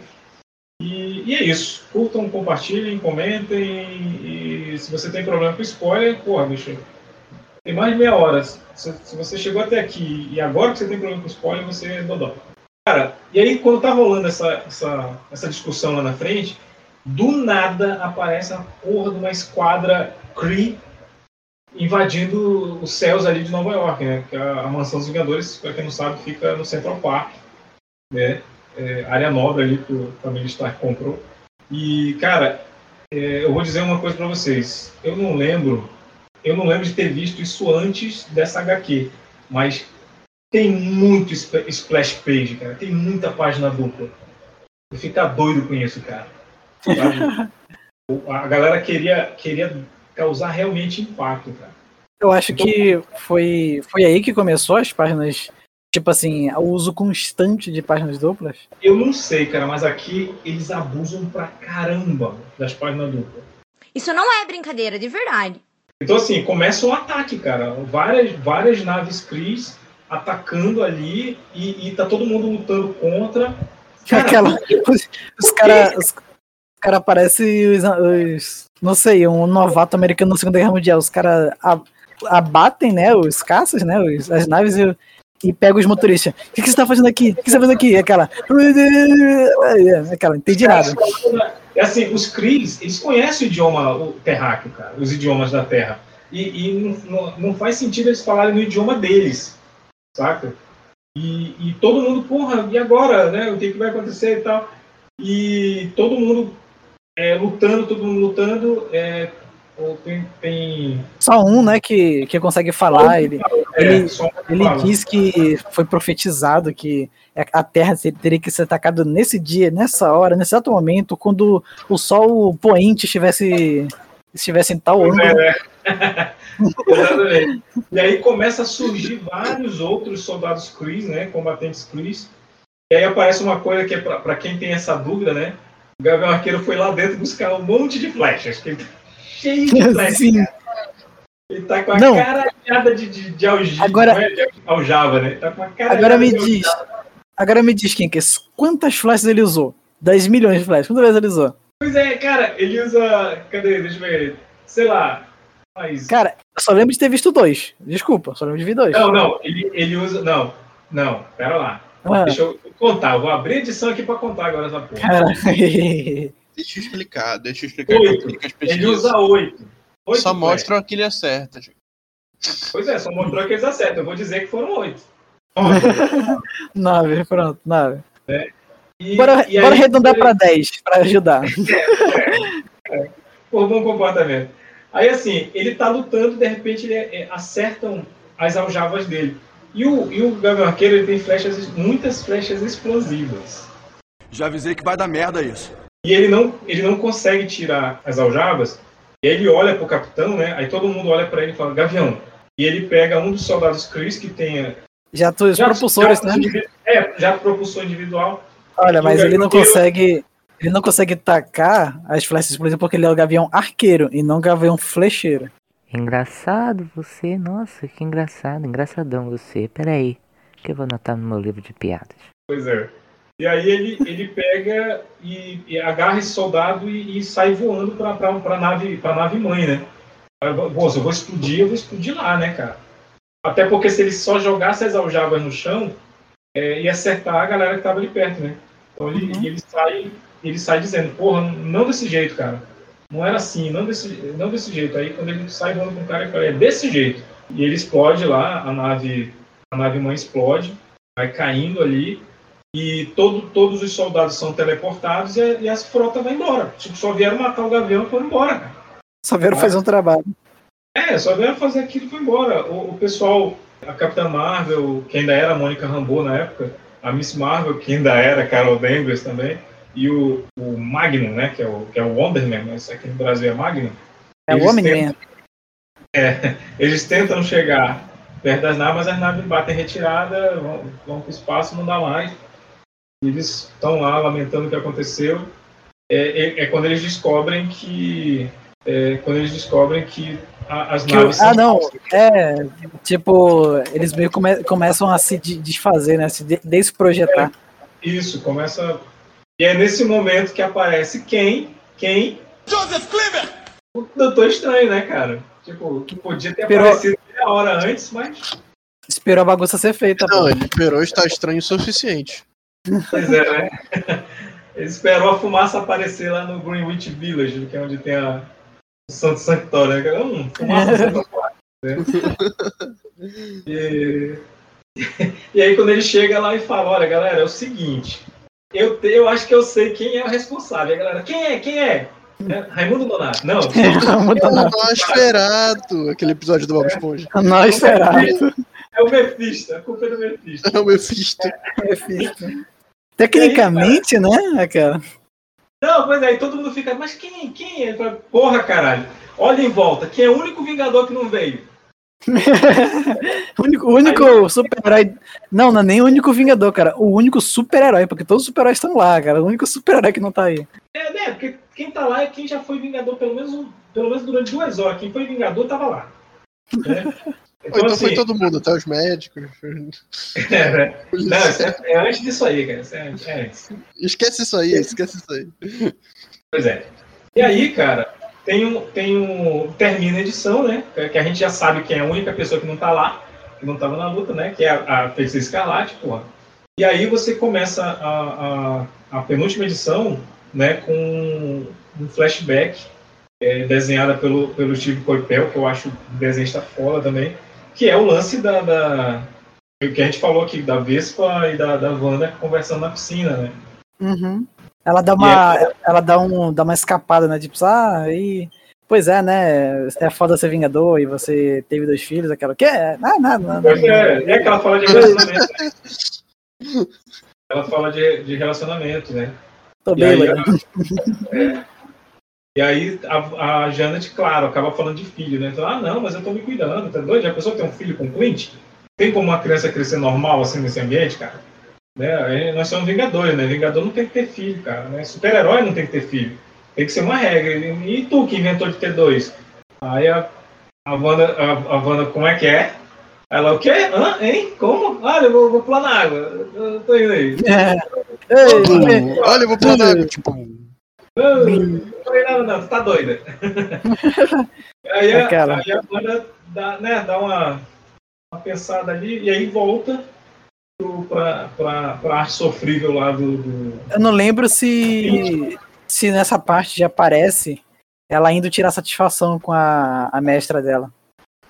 A: e, e é isso. Curtam, compartilhem, comentem e se você tem problema com spoiler, porra, bicho, tem mais de meia hora. Se, se você chegou até aqui e agora que você tem problema com spoiler, você é dodó. Cara, e aí quando tá rolando essa, essa, essa discussão lá na frente, do nada aparece a porra de uma esquadra Kree invadindo os céus ali de Nova York, né? Que a, a mansão dos Vingadores, para quem não sabe, fica no Central Park, né? É, área nobre ali que o família Stark comprou. E, cara, é, eu vou dizer uma coisa para vocês. Eu não lembro, eu não lembro de ter visto isso antes dessa HQ, mas tem muito sp- splash page, cara. Tem muita página dupla. Eu ficar doido com isso, cara. [LAUGHS] A galera queria, queria causar realmente impacto, cara.
B: Eu acho que foi, foi aí que começou as páginas, tipo assim, o uso constante de páginas duplas.
A: Eu não sei, cara, mas aqui eles abusam pra caramba das páginas duplas.
K: Isso não é brincadeira, de verdade.
A: Então, assim, começa um ataque, cara. Várias, várias naves Cris atacando ali e, e tá todo mundo lutando contra. Cara,
B: Aquela, [LAUGHS] os, os caras os cara parecem os, os- não sei, um novato americano na Segunda Guerra Mundial. Os caras abatem, né, os caças, né, os- as naves e, e pegam os motoristas. O que, que você tá fazendo aqui? O que você tá fazendo aqui? Aquela, aquela, não entendi nada.
A: É assim, os Cris, eles conhecem o idioma o terráqueo, cara, os idiomas da Terra. E, e não, não, faz sentido eles falarem no idioma deles, saca? E, e todo mundo, porra, e agora, né? O que, que vai acontecer e tal? E todo mundo é, lutando, todo mundo lutando. É, tem, tem
B: Só um, né, que, que consegue falar. Ele,
A: é,
B: ele, ele
A: fala.
B: diz que foi profetizado que a Terra teria que ser atacada nesse dia, nessa hora, nesse exato momento, quando o Sol poente estivesse, estivesse em tal ângulo.
A: é, né? [LAUGHS] Exatamente. E aí começa a surgir vários outros soldados Cris, né? Combatentes Cris. E aí aparece uma coisa que é para quem tem essa dúvida, né? O Gabriel Arqueiro foi lá dentro buscar um monte de flechas. Que ele cheio de. [LAUGHS]
B: Sim.
A: cara. Ele tá com a
B: Não.
A: caralhada de, de, de algiva,
B: Agora-
A: não é? de aljava, né? Tá com a
B: Agora me diz, agora me diz, Kinkers, quantas flechas ele usou? 10 milhões de flechas, quantas vezes ele usou?
A: Pois é, cara, ele usa. Cadê? Deixa eu ver. Sei lá. Mas...
B: Cara, eu só lembro de ter visto dois. Desculpa, só lembro de ver dois.
A: Não, não, ele, ele usa. Não, não, pera lá.
B: Ah.
A: Deixa eu contar, eu vou abrir a edição aqui pra contar agora essa porra.
B: Cara, [LAUGHS]
C: Deixa eu explicar, deixa eu explicar
A: Oito.
C: que
A: Ele usa oito. Oito
C: só
A: flechas.
C: mostram a quilha certa. gente.
A: Pois é, só mostrou que eles acertam. Eu vou dizer que foram oito. [LAUGHS]
B: nove, pronto, nove.
A: E,
B: Bora,
A: e aí-
B: bora arredondar pra 10, pra ajudar. [LAUGHS]
A: por bom comportamento. Aí assim, ele tá lutando, de repente ele é- é- acertam as aljavas dele. E o, e o Gavião Arqueiro ele tem flechas, muitas flechas explosivas.
H: Já avisei que vai dar merda isso.
A: E ele não, ele não consegue tirar as aljavas. E aí ele olha pro capitão, né? Aí todo mundo olha para ele e fala, Gavião. E ele pega um dos soldados Chris que tem.
B: Já tô os propulsores, né?
A: individu- É, já propulsor individual.
B: Olha, mas ele não consegue. Ele não consegue tacar as flechas explosivas porque ele é o gavião arqueiro e não gavião flecheiro.
L: Engraçado você, nossa, que engraçado, engraçadão você. Peraí, que eu vou anotar no meu livro de piadas.
A: Pois é. E aí ele, ele pega e, e agarra esse soldado e, e sai voando pra, pra, nave, pra nave mãe, né? Pô, se eu vou explodir, eu vou explodir lá, né, cara? Até porque se ele só jogasse as aljavas no chão, é, ia acertar a galera que tava ali perto, né? Então ele, ele, sai, ele sai dizendo, porra, não desse jeito, cara. Não era assim, não desse, não desse jeito. Aí quando ele sai voando com o cara, ele fala, é desse jeito. E ele explode lá, a nave, a nave mãe explode, vai caindo ali, e todo, todos os soldados são teleportados e, a- e as frotas vão embora. Tipo, só vieram matar o Gavião e foram embora, cara.
B: Só vieram fazer um trabalho.
A: É, só vieram fazer aquilo e foi embora. O, o pessoal, a Capitã Marvel, que ainda era a Mônica Rambeau na época, a Miss Marvel, que ainda era a Carol Danvers também, e o, o Magnum, né, que é o, que é o Wonderman, mas aqui no Brasil é Magnum.
B: É o homem
A: tentam-. É, [LAUGHS] eles tentam chegar perto das naves, mas as naves batem retirada, vão, vão para o espaço, não dá mais. Eles estão lá lamentando o que aconteceu. É, é- é quando eles descobrem que. é, quando eles descobrem que a- as
B: Que
A: naves
B: ah,
A: são
B: não. É, tipo, eles meio come- começam a se de- desfazer, né? Se de- desprojetar.
A: Isso, começa. E é nesse momento que aparece quem? Quem?
H: Joseph Kleber!
A: O Doutor Estranho, né, cara? Tipo, que podia ter
B: Esperou-
A: aparecido meia hora antes, mas.
B: Esperou a bagunça ser feita.
C: Não,
B: pô.
C: ele esperou estar estranho o suficiente.
A: Pois é, né? [LAUGHS] Ele esperou a fumaça aparecer lá no Greenwich Village, que é onde tem a, o Santo Sanctório. Né? Hum, fumaça Clara, né? E, [LAUGHS] e aí quando ele chega lá e fala, olha galera, é o seguinte, eu, te- eu acho que eu sei quem é o responsável. E a galera, quem é? Quem é? É, Raimundo Donato. Não.
C: É o Nosferatu, aquele episódio do Bob Esponja.
B: Nosferatu.
A: É o Mephisto, a culpa é do Mephisto.
C: É o Mephisto. [LAUGHS]
B: Tecnicamente, né, cara?
A: Não, pois é, aí todo mundo fica, mas quem? Quem é? Fala, Porra, caralho. Olha em volta, quem é o único Vingador que não veio?
B: O [LAUGHS] único, único super-herói. Não, não é nem o único Vingador, cara. O único super-herói, porque todos os super-heróis estão lá, cara. O único super-herói que não tá aí.
A: É, né? Porque quem tá lá é quem já foi Vingador pelo menos, pelo menos durante duas horas. Quem foi Vingador tava lá. Né? [LAUGHS]
C: Então foi
A: assim,
C: todo mundo, até os médicos. [LAUGHS]
A: é, né? [LAUGHS] Não, é, é antes disso aí, cara. Isso é, antes- é antes.
C: Esquece isso aí, esquece isso aí.
A: Pois é. E aí, cara, tem um, tem um. Termina a edição, né? Que a gente já sabe quem é a única pessoa que não tá lá, que não tava na luta, né? Que é a, a Feiticeira Escarlate, porra. E aí você começa a, a, a penúltima edição, né? Com um flashback é, desenhada pelo, pelo Steve Coipel, que eu acho o desenhista foda também, que é o lance da. da o que a gente falou aqui, da Vespa e da, da Wanda conversando na piscina, né?
B: Uhum. Ela dá uma. Ela dá, um, dá uma escapada, né? Tipo, ah, e. Pois é, né? É foda ser Vingador e você teve dois filhos, aquela. Que? Ah, nada, nada.
A: Pois é, é que ela fala de relacionamento. né? Ela fala de, de relacionamento, né?
B: Tô
A: E
B: bem,
A: aí,
B: Leandro.
A: a- é. E aí a, a Janet, claro, acaba falando de filho, né? Então, ah, não, mas eu tô me cuidando, tá doido? Já pensou ter um filho com Clint? Tem como uma criança crescer normal assim nesse ambiente, cara? Né? Nós somos Vingadores, né? Vingador não tem que ter filho, cara. Né? Super-herói não tem que ter filho. Tem que ser uma regra. E tu que inventou de ter dois? Aí a, a, Wanda, a, a Wanda, como é que é? Ela, o quê? Hã? Hein? Como? Ah, eu vou, vou pular na água. Eu eu tô indo aí.
C: Ei, olha, eu vou pular na água. Tipo,
A: falei nada, não, tu tá doida. [LAUGHS] aí, a,
B: Aquela.
A: aí a Wanda dá, né, dá uma, uma pensada ali e aí volta pro, pra, pra, arte sofrível lá do. do-
B: Eu não lembro se. Se nessa parte já aparece ela indo tirar satisfação com a, a mestra dela.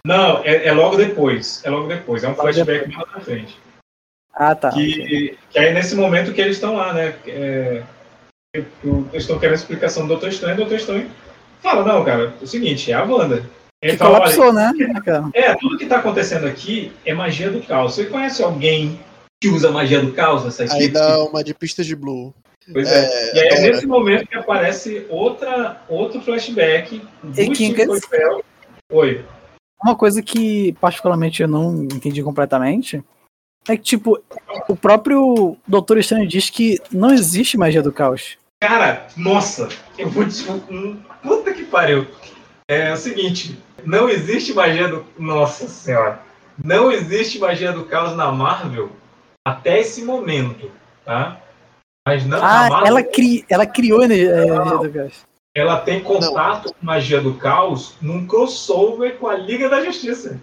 A: Não, é, é logo depois. É logo depois. É um flashback mais pra frente.
B: Ah, tá.
A: Que, que aí nesse momento que eles estão lá, né? É, o- eles estão querendo a explicação do Doutor Estranho, o Doutor Estranho fala, não, cara, é o seguinte, é a Wanda. Ele
B: Que
A: fala, "Olha,
B: colapsou, né? cara?
A: É, tudo que tá acontecendo aqui é magia do caos. Você conhece alguém que usa magia do caos nessa
C: Aí dá uma de pistas de Blue.
A: Pois é.
C: É,
A: e aí é nesse momento que aparece outra, outro flashback do
B: E
A: Steve
B: Kinkas?
A: Coipel. Oi.
B: Uma coisa que, particularmente, eu não entendi completamente é que, tipo, o próprio Doutor Estranho diz que não existe magia do caos.
A: Cara, nossa, eu vou te. Puta que pariu. É o seguinte, não existe magia do. Nossa senhora. Não existe magia do caos na Marvel até esse momento, tá? Mas não,
B: Ah,
A: Marvel,
B: ela, cri... ela criou energia a energia do caos.
A: ela tem contato com magia do caos num crossover com a Liga da Justiça.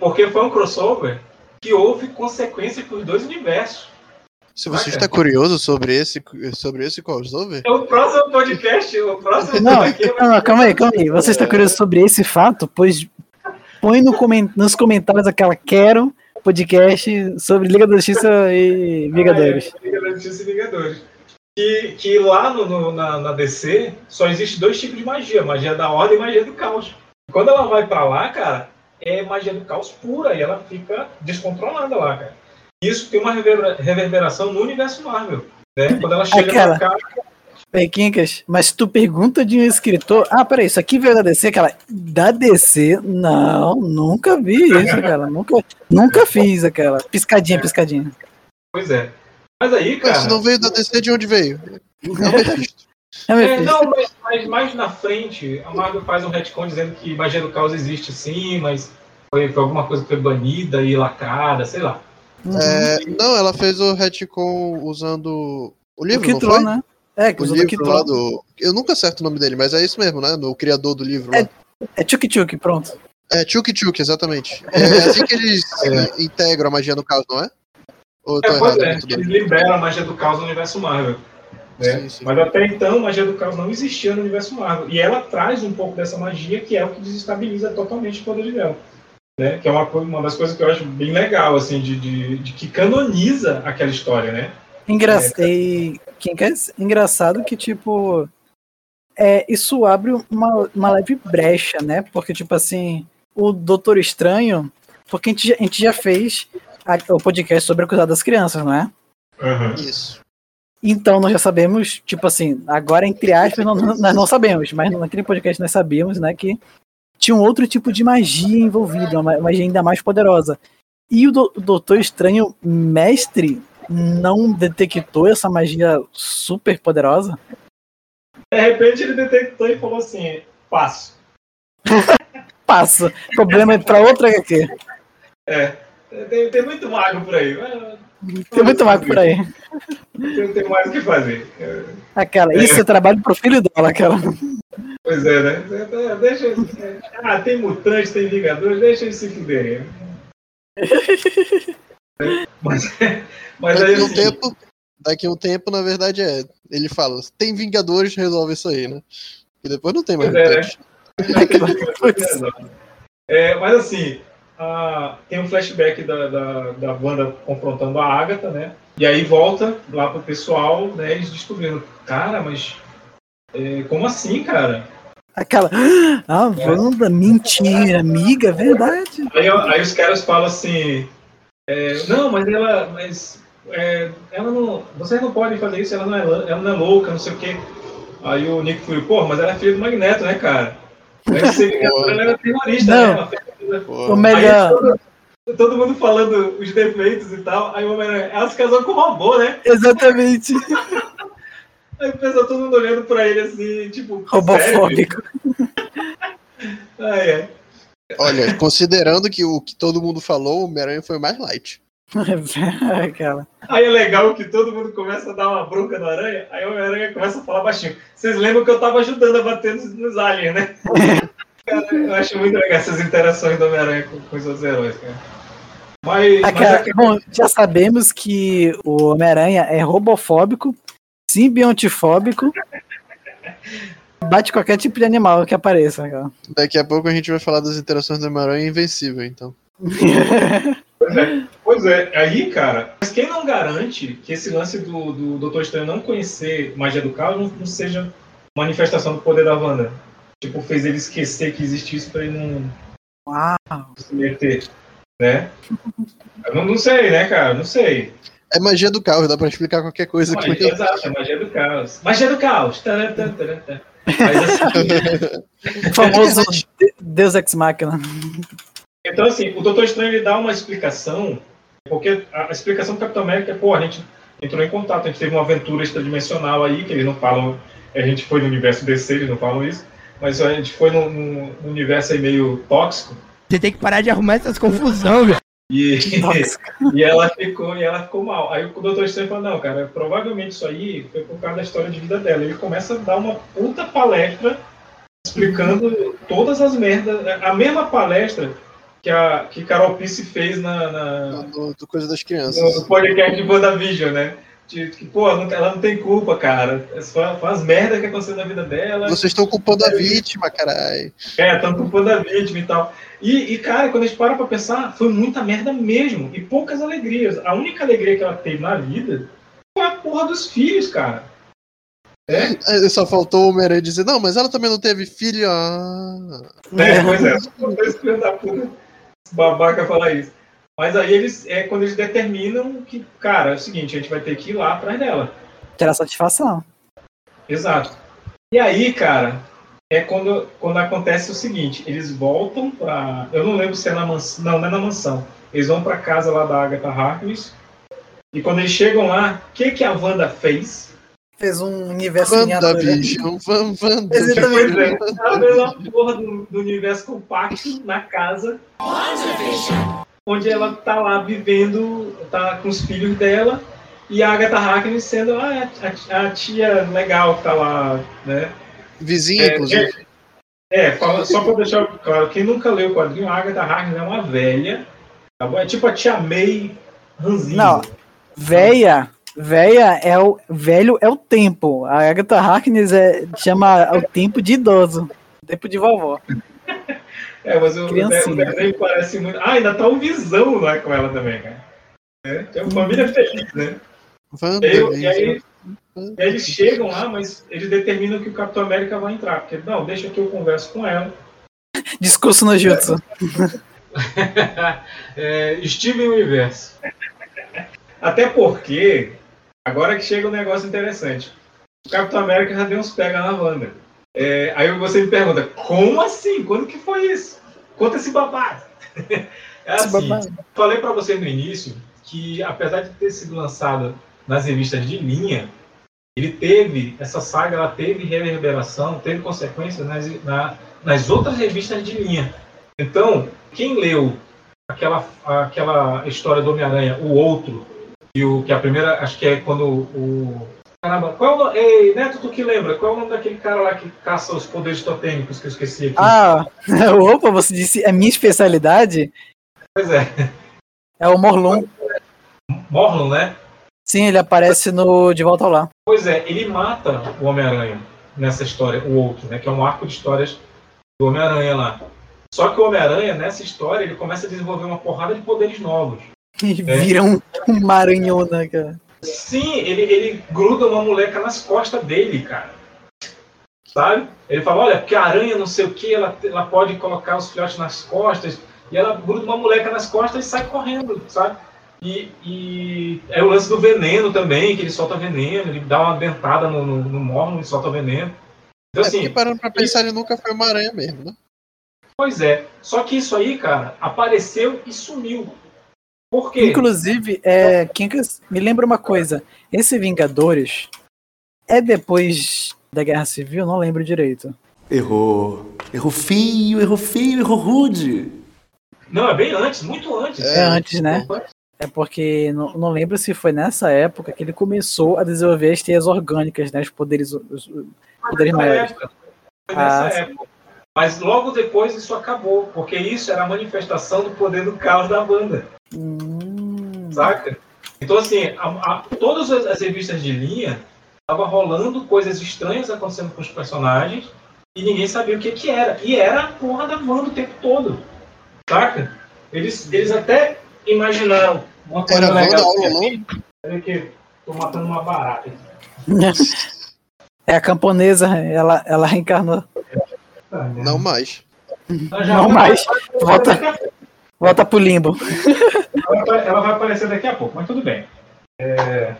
A: Porque foi um crossover que houve consequência para os dois universos.
C: Se você está curioso sobre esse, sobre esse crossover,
A: É o próximo podcast, o próximo
B: Não, [LAUGHS] não, não, calma aí, calma aí. Você está curioso sobre esse fato? Pois põe no comen- nos comentários aquela quero podcast sobre Liga da Justiça e Vingadores.
A: Ah, é, Liga da Justiça e Vingadores. Que, que lá no, no- na, na DC só existe dois tipos de magia: magia da ordem e magia do caos. Quando ela vai pra lá, cara, é magia do caos pura e ela fica descontrolada lá, cara. Isso tem uma reverbera- reverberação no universo Marvel. Né? Quando ela chega
B: Aquela-
A: pra cá,
B: Ei, Quincas, mas tu pergunta de um escritor. Ah, peraí, isso aqui veio da DC, aquela. Da DC? Não, nunca vi isso, [LAUGHS] cara. Nunca, nunca fiz aquela. Piscadinha, piscadinha.
A: pois é. Mas aí, cara.
C: mas se não veio da DC, de onde veio? É o Mephisto.
B: É,
A: É, não, mas, mas mais na frente, a Marvel faz um retcon dizendo que magia do caos existe sim, mas foi, foi alguma coisa que foi banida e lacrada, sei lá.
C: É, não, ela fez o retcon usando o
B: O
C: livro, não
B: Kitron,
C: foi?
B: né? É, que
C: O
B: usou do
C: livro lá
B: Kitron.
C: do... Eu nunca acerto o nome dele, mas é isso mesmo, né? No criador do livro lá.
B: É Tchuk Tchuk, pronto.
C: É, Chuk Chuk, exatamente. [LAUGHS] É, é assim que eles eh, integram a magia no caos, não é? Ou
A: É, pois
C: errado?
A: é, eles
C: bem.
A: liberam a magia do caos no universo Marvel. né?
C: Sim, sim.
A: Mas até então, a magia do caos não existia no universo Marvel. E ela traz um pouco dessa magia que é o que desestabiliza totalmente o poder dela. Né? Que é uma, uma das coisas que eu acho bem legal, assim, de, de, de que canoniza aquela história, né?
B: Engra... E, Quincas, engraçado que, tipo. É, isso abre uma, uma leve brecha, né? Porque, tipo assim, o Doutor Estranho. Porque a gente já, a gente já fez a- o podcast sobre a cuidado das crianças, não é?
C: Isso.
B: Então nós já sabemos, tipo assim, agora entre aspas não- não- nós não sabemos, mas naquele podcast nós sabíamos, né, que tinha um outro tipo de magia envolvida, uma magia ainda mais poderosa. E o, do- o Doutor Estranho, mestre, não detectou essa magia super poderosa?
A: De repente ele detectou e falou assim: passo. [LAUGHS]
B: Passa. O problema é pra outra HQ.
A: É, tem, tem muito mago por aí. mas
B: Tem muito mais por aí.
A: Tem, tem mais o que fazer. É,
B: Aquela, isso é trabalho pro filho dela, aquela.
A: Pois é, né? É, Deixa, ah, tem mutantes, tem vingadores, deixa eles se fuderem. Mas, mas aí
C: Daqui um
A: assim,
C: tempo, daqui um tempo, na verdade, é. Ele fala, tem Vingadores, resolve isso aí, né? E depois não tem mais
A: Pois é, né? É, mas assim, a- tem um flashback da, da, da Wanda confrontando a Agatha, né? E aí volta lá pro pessoal, né? Eles descobrindo, cara, mas é, como assim, cara?
B: Aquela. Ah, Wanda, mentira, amiga, é verdade.
A: Aí, aí os caras falam assim, é, não, mas ela, mas é, ela não, vocês não podem fazer isso, ela não é, ela não é louca, não sei o quê. Aí o Nick Fury, porra, mas ela é filha do Magneto, né, cara? Aí você liga, ela era terrorista,
B: Não.
A: né? Fez-
B: O melhor.
A: Todo, todo mundo falando os defeitos e tal, aí o Homem-Aranha, ela se casou com o robô, né?
B: Exatamente.
A: Aí o pessoal todo mundo olhando pra ele assim, tipo,
B: Robofóbico. [LAUGHS]
A: Ah, é.
C: Olha, considerando que o que todo mundo falou, o Homem-Aranha foi mais light. [LAUGHS]
B: Aquela.
A: Aí é legal que todo mundo começa a dar uma bronca no aranha, aí o Homem-Aranha começa a falar baixinho. Vocês lembram que eu tava ajudando a bater nos, nos aliens, né? [LAUGHS] Cara, eu acho muito legal essas interações do Homem-Aranha com, com os outros heróis, cara. Mas, mas
B: Aquela-
A: é
B: bom, já sabemos que o Homem-Aranha é robofóbico, simbiontifóbico, bate qualquer tipo de animal que apareça, cara.
C: Daqui a pouco a gente vai falar das interações do Homem-Aranha Invencível, então.
A: Pois é, pois é, aí, cara, mas quem não garante que esse lance do, do Doutor Estranho não conhecer magia do caos não, não seja manifestação do poder da Wanda? Tipo, fez ele esquecer que existe isso pra ele não
B: Uau.
A: se meter, né? Eu não, não sei, né, cara? Não sei.
C: É magia do caos, dá pra explicar qualquer coisa
A: Magia,
C: ele.
A: exato, é magia do caos. Magia do caos. Taran, taran, taran, taran. Mas assim,
B: O [LAUGHS] famoso de- Deus Ex Machina.
A: Então, assim, o Doutor Estranho ele dá uma explicação, porque a explicação do Capitão América é, pô, a gente entrou em contato, a gente teve uma aventura extradimensional aí, que eles não falam, a gente foi no universo DC, eles não falam isso, mas a gente foi num, num- universo aí meio tóxico,
M: Você tem que parar de arrumar essas confusão, velho.
A: e, [LAUGHS] e ela ficou e ela ficou mal. Aí o Doutor Estranho falou, não, cara, provavelmente isso aí foi por causa da história de vida dela. Ele começa a dar uma puta palestra explicando todas as merdas, a mesma palestra que a que Carol Pisse fez na, na-
C: Do, do coisa das crianças.
A: no podcast de WandaVision, né? De, que, pô, ela não tem culpa, cara. É só, as merdas que aconteceu na vida dela.
C: Vocês estão culpando a vítima, caralho.
A: É, estão culpando a vítima e tal. E, e, cara, quando a gente para pra pensar, foi muita merda mesmo. E poucas alegrias. A única alegria que ela teve na vida foi a porra dos filhos, cara.
C: Aí Só faltou o Homem-Aranha dizer, não, mas ela também não teve filho. Ah.
A: É, pois é, só faltou esse filho da puta, esse babaca falar isso. Mas aí eles, é quando eles determinam que, cara, é o seguinte, a gente vai ter que ir lá atrás dela.
B: Tirar satisfação.
A: Exato. E aí, cara, é quando, quando acontece o seguinte, eles voltam pra. Eu não lembro se é na mansão. Não, não é na mansão. Eles vão pra casa lá da Agatha Harkness. E quando eles chegam lá, o que, que a Wanda fez?
B: Fez um universo.
C: WandaVision, Van,
B: Exatamente.
C: WandaVision.
A: Ela fez uma porra do, do universo compacto na casa. Onde ela tá lá vivendo, tá com os filhos dela. E a Agatha Harkness sendo ah, a, a tia legal que tá lá, né?
C: Vizinha,
A: É,
C: inclusive.
A: É, fala- só pra deixar claro, quem nunca leu o quadrinho, a Agatha Harkness é uma velha, tá bom? É tipo a tia May ranzinho.
B: Não, véia, véia é o velho é o tempo. A Agatha Harkness é, chama o tempo de idoso, tempo de vovó.
A: É, mas o, o desenho parece muito. Ah, ainda tá o Visão lá com ela também, cara. É, uma família feliz, né? E aí, e, aí, e eles chegam lá, mas eles determinam que o Capitão América vai entrar. Porque, não, deixa que eu converso com ela. [LAUGHS]
B: Discurso no jutsu. [LAUGHS]
N: é, Steven Universo.
A: Até porque, agora que chega um negócio interessante. O Capitão América já deu uns pega na Wanda. É, aí você me pergunta, como assim? Quando que foi isso? Conta esse babado. [LAUGHS] É assim, falei pra você no início que, apesar de ter sido lançado nas revistas de linha, ele teve, essa saga ela teve reverberação, teve consequências nas, na- nas outras revistas de linha. Então, quem leu aquela, aquela história do Homem-Aranha, o outro, e o, que a primeira, acho que é quando o. Caramba, qual é o nome? Ei, Neto, tu que lembra? Qual é o nome daquele cara lá que caça os poderes totêmicos que eu esqueci aqui?
B: Ah, [LAUGHS] opa, você disse é minha especialidade?
A: Pois é.
B: É o Morlun.
A: Morlun, né?
B: Sim, ele aparece no De Volta ao Lar.
A: Pois é, ele mata o Homem-Aranha nessa história, o outro, né? Que é um arco de histórias do Homem-Aranha lá. Só que o Homem-Aranha, nessa história, ele começa a desenvolver uma porrada de poderes novos.
B: E [LAUGHS]
A: É.
B: vira um, um maranhona, cara.
A: Sim, ele, ele gruda uma moleca nas costas dele, cara. Sabe? Ele fala, olha, porque a aranha não sei o que, ela, ela pode colocar os filhotes nas costas, e ela gruda uma moleca nas costas e sai correndo, sabe? E, e é o lance do veneno também, que ele solta veneno, ele dá uma dentada no, no, no e solta veneno. Então,
C: É,
A: assim,
C: parando pra pensar, ele nunca foi uma aranha mesmo, né?
A: Pois é. Só que isso aí, cara, apareceu e sumiu. Por quê?
B: Inclusive, é, Kinkas, me lembra uma coisa. Esse Vingadores é depois da Guerra Civil? Não lembro direito.
H: Errou. Errou feio, errou feio, errou rude.
A: Não, é bem antes, muito antes.
B: É, antes, né? É porque não, não lembro se foi nessa época que ele começou a desenvolver as teias orgânicas, né? Os poderes, os, os poderes maiores.
A: época. Foi nessa
B: Ah, sim.
A: época. Mas logo depois isso acabou, porque isso era a manifestação do poder do caos da banda.
B: Hum.
A: Saca? Então, assim, a- a- todas as, as revistas de linha, tava rolando coisas estranhas acontecendo com os personagens e ninguém sabia o que que era. E era a porra da Wanda o tempo todo. Saca? Eles, eles até imaginaram uma coisa
C: Era
A: legal. Peraí que tô matando uma barata.
B: É a camponesa, ela, ela reencarnou.
C: Não mais.
B: Não mais. Volta, volta pro limbo.
A: Ela vai, ela vai aparecer daqui a pouco, mas tudo bem. É,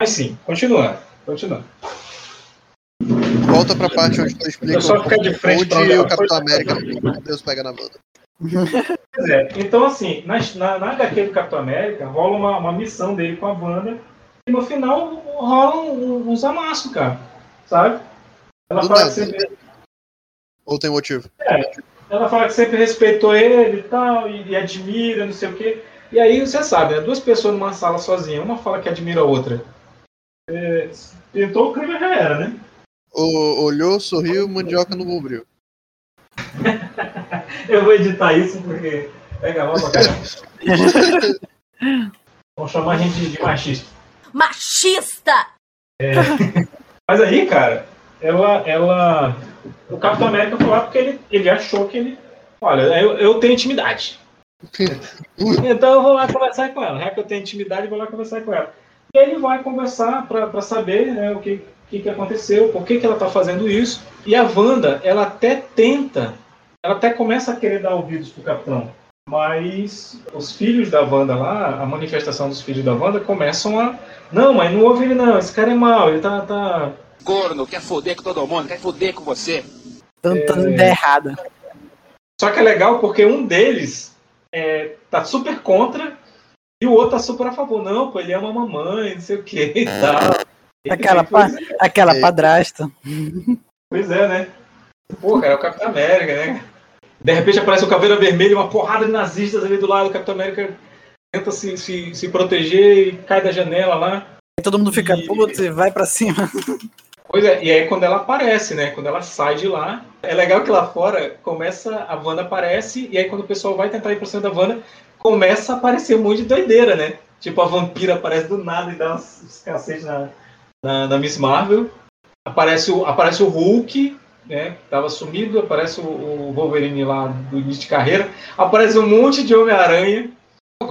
A: Mas sim, continuando. Continuando.
C: Volta pra parte onde tu explica
A: Eu só
C: o
A: ficar de frente
C: onde o Capitão. América Deus pega na banda.
A: Pois é, então assim, na, na, na HQ do Capitão América, rola uma, uma missão dele com a banda e no final rola um- uns amassos, cara. Sabe? Ela
C: Do
A: fala,
C: nada.
A: sempre,
C: Ou tem motivo?
A: é, ela fala que sempre respeitou ele e tal, e, e admira, não sei o quê. E aí você sabe, né? Duas pessoas numa sala sozinha, uma fala que admira a outra. É, tentou, o clima já era, né?
C: O, olhou, sorriu, mandioca no bombril. [LAUGHS]
A: Eu vou editar isso porque pega mal pra caramba. [LAUGHS] Vão chamar a gente de machista.
K: Machista!
A: É. Mas aí, cara, ela, ela. O Capitão América foi lá porque ele, ele achou que ele. Olha, eu, eu tenho intimidade. Então eu vou lá conversar com ela. Já que eu tenho intimidade, vou lá conversar com ela. E ele vai conversar pra saber né, o que, que, que aconteceu, por que, que ela tá fazendo isso. E a Wanda, ela até tenta, ela até começa a querer dar ouvidos pro Capitão. Mas os filhos da Wanda lá, a manifestação dos filhos da Wanda começam a. Não, mas não ouve ele não, esse cara é mau, ele tá. tá...
O: Corno, quer foder com todo mundo, quer foder com você.
B: Tanta ideia errada.
A: Só que é legal porque um deles é, tá super contra e o outro tá super a favor. Não, pô, ele ama a mamãe, não sei o que e tal. [LAUGHS]
B: Aquela, pa, aquela padrasta.
A: Pois é, né? Pô, cara, é o Capitão América, né? De repente aparece o Caveira Vermelha, uma porrada de nazistas ali do lado. O Capitão América tenta se, se, se proteger e cai da janela lá.
B: E todo mundo fica puto e vai pra cima. [LAUGHS]
A: Pois é, e aí quando ela aparece, né? Quando ela sai de lá, é legal que lá fora começa, a Wanda aparece, e aí quando o pessoal vai tentar ir pra cima da Wanda, começa a aparecer um monte de doideira, né? Tipo, a vampira aparece do nada e dá uns, cacetes na, na, na Miss Marvel. Aparece o, aparece o Hulk, né? Tava sumido, aparece o, o Wolverine lá do início de carreira. Aparece um monte de Homem-Aranha.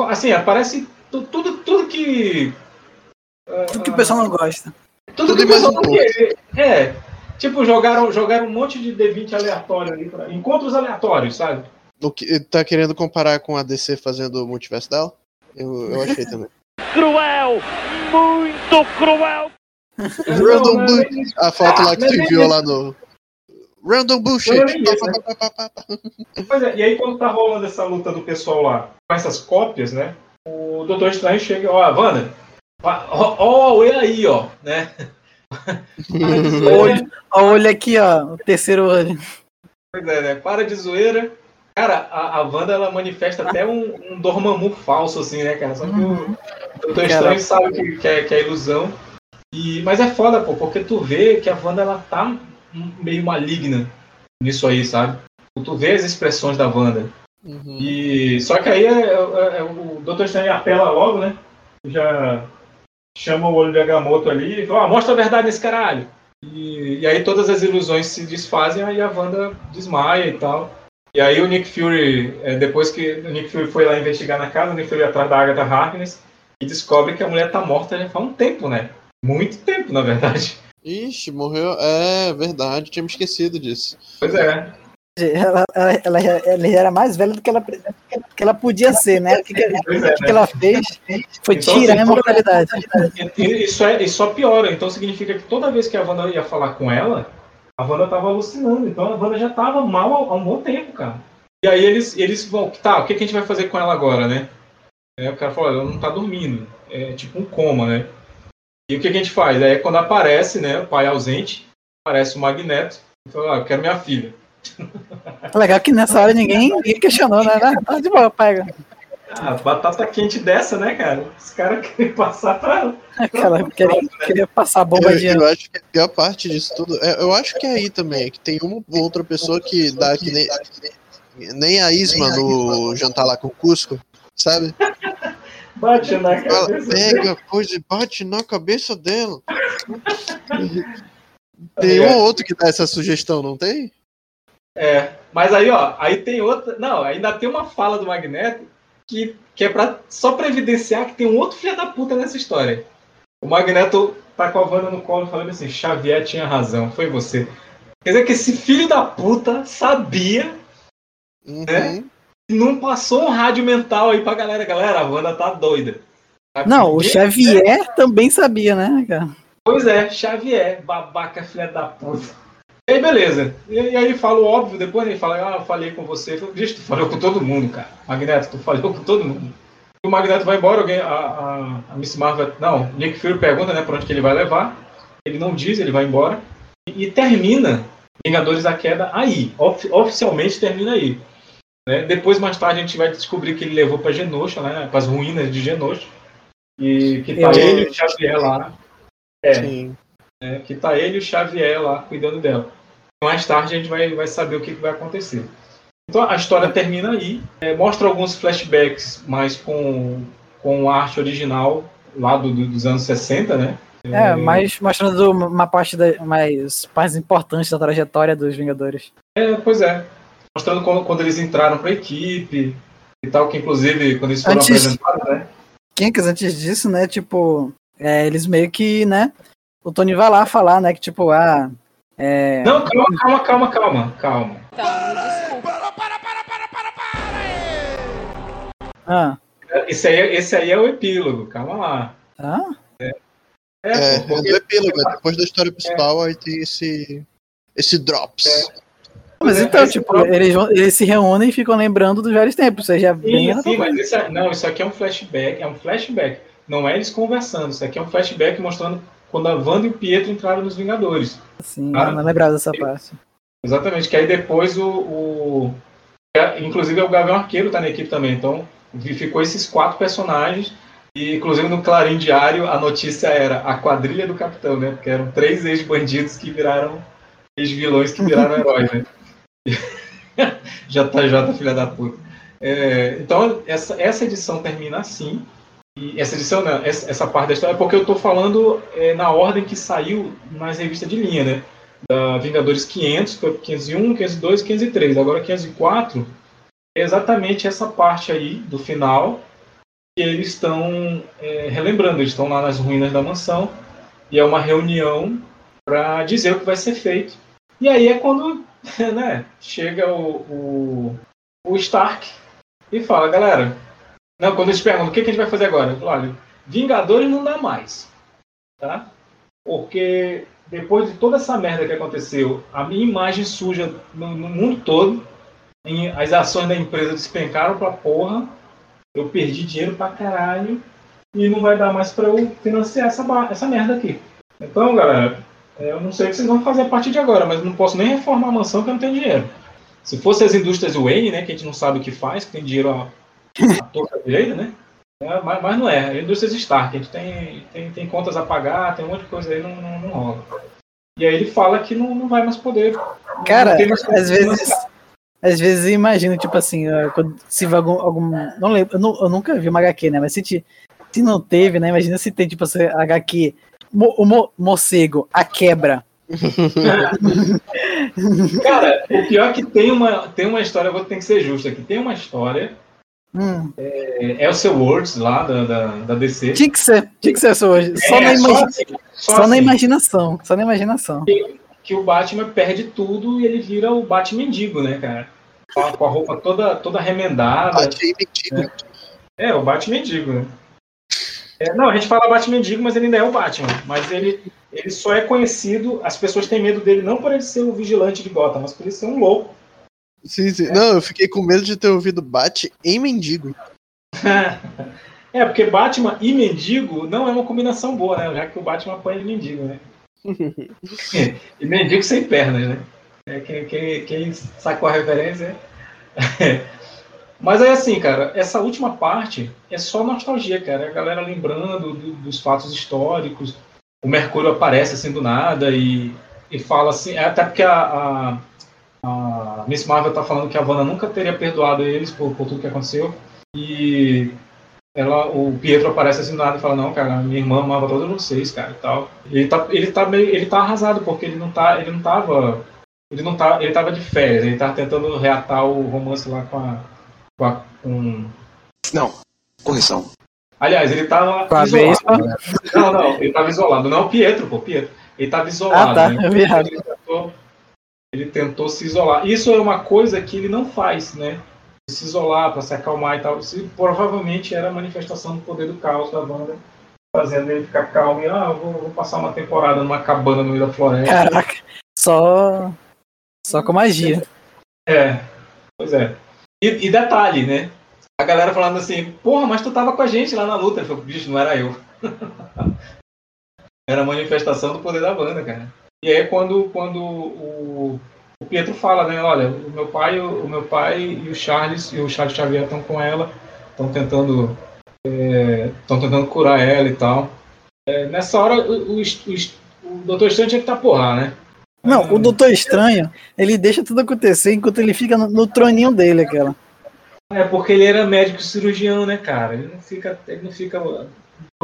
A: Assim, aparece tu- tudo, tudo que.
B: Tudo que o pessoal não gosta.
A: Tudo,
C: Tudo
A: que o
C: mais um pouco.
A: É. Tipo, jogaram, jogaram um monte de D20 aleatório ali. Pra... Encontros aleatórios, sabe?
C: O que, tá querendo comparar com a DC fazendo o multiverso dela? Eu, eu achei também. [LAUGHS]
P: Cruel! Muito cruel!
C: Random
A: não
C: bullshit. A foto lá que
A: não é
C: tu enviou
A: isso.
C: lá no. Random bullshit.
A: Né? Pois é, e aí quando tá rolando essa luta do pessoal lá com essas cópias, né? O Doutor Estranho chega, ó, Wanda, ó, olha aí, ó, né? [LAUGHS]
B: Olho aqui, ó. O terceiro olho.
A: Pois é, né? Para de zoeira. Cara, a, a Wanda ela manifesta até um, um Dormammu falso, assim, né, cara? Só que o Doutor Estranho sabe que, que, é, que é ilusão. E, mas é foda, pô, porque tu vê que a Wanda ela tá meio maligna nisso aí, sabe? Tu vê as expressões da Wanda. E só que aí é, é- é- o Doutor Estranho apela logo, né? Já chama o olho de Agamotto ali e fala, mostra a verdade nesse caralho. E, e aí todas as ilusões se desfazem, aí a Wanda desmaia e tal. E aí o Nick Fury, é, depois que o Nick Fury foi lá investigar na casa, o Nick Fury atrás da Agatha Harkness e descobre que a mulher tá morta já faz um tempo, né? Muito tempo, na verdade.
C: Ixi, morreu. É verdade, tinha me esquecido disso.
A: Pois é.
B: Ela, ela, ela, era mais velha do que ela, que ela podia ser, né? O que, que,
A: é,
B: que
A: né?
B: que ela fez foi
A: Então,
B: tirar
A: assim,
B: a imortalidade.
A: E isso, é, isso só piora. Então significa que toda vez que a Wanda ia falar com ela, a Wanda tava alucinando. Então a Wanda já tava mal há, um bom tempo, cara. E aí eles, eles vão, tá, o que, que a gente vai fazer com ela agora, né? Aí o cara falou, ela não tá dormindo. É tipo um coma, né? E o que, que a gente faz? Aí é quando aparece, né, o pai ausente, aparece o Magneto, e fala, ah, eu quero minha filha.
B: Legal que nessa hora ninguém, ninguém questionou, né? Ah, Tá de boa, pega.
A: Ah, batata quente dessa, né, cara? Os caras querem passar pra.
B: Aquela queria, queria passar a bomba
C: Eu,
B: de
C: eu acho que a pior parte disso tudo. é- eu acho que é aí também, é que tem uma ou outra pessoa que dá que nem, nem a Isma no jantar lá com o Cusco, sabe?
A: Bate na
C: Ela
A: cabeça.
C: pega a coisa e bate na cabeça dela. Tem um ou outro que dá essa sugestão, não tem?
A: É, mas aí, ó, aí tem outra. Não, ainda tem uma fala do Magneto que, que é pra, só pra evidenciar que tem um outro filho da puta nessa história. O Magneto tá com a Wanda no colo falando assim: Xavier tinha razão, foi você. Quer dizer que esse filho da puta sabia, né? E não passou um rádio mental aí pra galera. Galera, a Wanda tá doida. Tá
B: Não, o Xavier também sabia, né, cara?
A: Pois é, Xavier, babaca, filha da puta. E aí, beleza. E, e aí fala o óbvio, depois ele fala, ah, eu falei com você. Bicho, tu falou com todo mundo, cara. Magneto, tu falou com todo mundo. E o Magneto vai embora, alguém, a, a, a Miss Marvel. Não, Nick Fury pergunta, né, pra onde que ele vai levar. Ele não diz, ele vai embora. E, e termina Vingadores da Queda aí. Ofi- oficialmente termina aí. né? Depois, mais tarde, a gente vai descobrir que ele levou pra Genosha, né? Para as ruínas de Genosha. E que tá
B: Eu-
A: ele e o Xavier lá. É,
C: Sim.
A: Né, que tá ele e o Xavier lá cuidando dela. Mais tarde a gente vai, vai saber o que, que vai acontecer. Então a história termina aí, é, mostra alguns flashbacks, mas com, com a arte original lá do- do- dos anos 60, né?
B: É, mas mostrando uma parte da, mais, mais importante da trajetória dos Vingadores.
A: É, pois é. Mostrando quando, quando eles entraram pra equipe e tal, que inclusive quando eles foram
B: Antes-
A: apresentados, né?
B: Quem que antes disso, né, tipo, é, eles meio que, né, o Tony vai lá falar, né, que tipo, ah, é...
A: Não, calma, calma, calma, calma, calma.
B: Ah,
A: Esse aí, é- esse aí é o epílogo, calma lá.
B: ah?
A: É,
C: É,
A: pô,
C: é do epílogo, é depois da história principal, aí tem esse. Esse drops.
B: Mas
A: é,
B: então,
A: esse
B: tipo, eles, vão- eles se reúnem e ficam lembrando dos velhos tempos, seja bem
A: Sim, sim, mas isso é, não, isso aqui é um flashback, é um flashback. Não é eles conversando, isso aqui é um flashback mostrando quando a Wanda e o Pietro entraram nos Vingadores.
B: Sim,
A: Ah.
B: não lembrava dessa parte.
A: Exatamente, que aí depois o. o- é, inclusive o Gavião Arqueiro tá na equipe também, então ficou esses quatro personagens. E inclusive no Clarim Diário a notícia era a quadrilha do Capitão, né? Porque eram três ex-bandidos que viraram ex-vilões que viraram [LAUGHS] heróis, né? [LAUGHS] JJ, filha da puta. É, então, essa, essa edição termina assim. E essa edição, né, essa, essa parte da história, é porque eu estou falando é, na ordem que saiu nas revistas de linha, né? Da Vingadores 500, foi 501, 502, 503. Agora 504 é exatamente essa parte aí do final que eles estão é, relembrando. Eles estão lá nas ruínas da mansão e é uma reunião para dizer o que vai ser feito. E aí é quando [LAUGHS] né, chega o, o, o Stark e fala, galera, não, quando eles perguntam o que, que a gente vai fazer agora, eu falo, olha, Vingadores não dá mais, tá? Porque depois de toda essa merda que aconteceu, a minha imagem suja no, no mundo todo, as ações da empresa despencaram pra porra, eu perdi dinheiro pra caralho e não vai dar mais pra eu financiar essa, essa merda aqui. Então, galera, é, eu não sei o que vocês vão fazer a partir de agora, mas não posso nem reformar a mansão que eu não tenho dinheiro. Se fosse as indústrias Wayne, né, que a gente não sabe o que faz, que tem dinheiro à, torta direita, né? É, mas, mas não é, é indústrias Stark, a gente tem, tem, tem contas a pagar, tem um monte de coisa aí, não, não, não rola. E aí ele fala que não, não vai mais poder.
B: Cara,
A: não mais
B: às vezes,
A: financiar.
B: às vezes eu imagino, tipo assim, quando, se vai algum, algum. Não lembro, eu, nu- eu nunca vi uma HQ, né? Mas se, te- se não teve, né? Imagina se tem, tipo assim, HQ. Mo, o mo, morcego, a quebra. [LAUGHS]
A: Cara, o pior é que tem uma, tem uma história, vou ter que ser justo aqui. Tem uma história,
B: Hum,
A: é, Elseworlds Worlds lá da, da, da DC.
B: tinha que ser, tinha que ser isso hoje. Só,
A: É,
B: na,
A: só
B: imagi-
A: assim, só
B: só na
A: assim.
B: imaginação. Só na imaginação.
A: que o Batman perde tudo e ele vira o Batman mendigo, né, cara? Com a, roupa toda, toda remendada.
C: Batman mendigo.
A: É, o Batman mendigo, né? É, não, a gente fala Batman mendigo, mas ele ainda é o Batman. Mas ele, ele só é conhecido, as pessoas têm medo dele não por ele ser o vigilante de Gotham, mas por ele ser um louco.
C: Sim, sim. Não, eu fiquei com medo de ter ouvido Bat em mendigo. [LAUGHS]
A: é, porque Batman e mendigo não é uma combinação boa, né? Já que o Batman apanha de mendigo, né? [LAUGHS] e mendigo sem pernas, né? É, quem, quem, quem sacou a referência. [LAUGHS] Mas aí assim, cara, essa última parte é só nostalgia, cara. É a galera lembrando do- dos fatos históricos. O Mercúrio aparece assim do nada e, e fala assim. Até porque a, a, a Miss Marvel tá falando que a Wanda nunca teria perdoado eles por, por tudo que aconteceu. E ela, o Pietro aparece assim do nada e fala, não, cara, minha irmã amava todos vocês, cara, e tal. Ele tá, ele tá meio, ele tá arrasado, porque ele não tá, ele não tava, ele não tá, ele tava de férias, ele tava tentando reatar o romance lá com a, com, a, com...
D: Não, correção.
A: Aliás, ele tava
B: Com a
A: isolado. Né? Não, não, ele tava isolado. Não é o Pietro, pô, Pietro. Ele tava isolado.
B: Ah, tá,
A: né? Ele tentou, se isolar. Isso é uma coisa que ele não faz, né? Se isolar para se acalmar e tal. Isso provavelmente era a manifestação do poder do caos da banda, fazendo ele ficar calmo e, ah, vou, vou passar uma temporada numa cabana no meio da floresta.
B: Caraca, só. Só com magia.
A: É, pois é. E, e detalhe, né? A galera falando assim, porra, mas tu tava com a gente lá na luta. Ele falou, bicho, não era eu. [LAUGHS] era a manifestação do poder da banda, cara. E aí quando, quando o, o Pietro fala, né, olha, o meu pai, o, o meu pai e o Charles, e o Charles Xavier estão com ela, estão tentando. Estão tentando curar ela e tal. É, nessa hora o, o, o, Doutor Estranho tinha que estar porra, né?
B: Não, o Doutor Estranho, ele deixa tudo acontecer enquanto ele fica no, no troninho dele, aquela.
A: É porque ele era médico cirurgião, né, cara? Ele não fica, ele não fica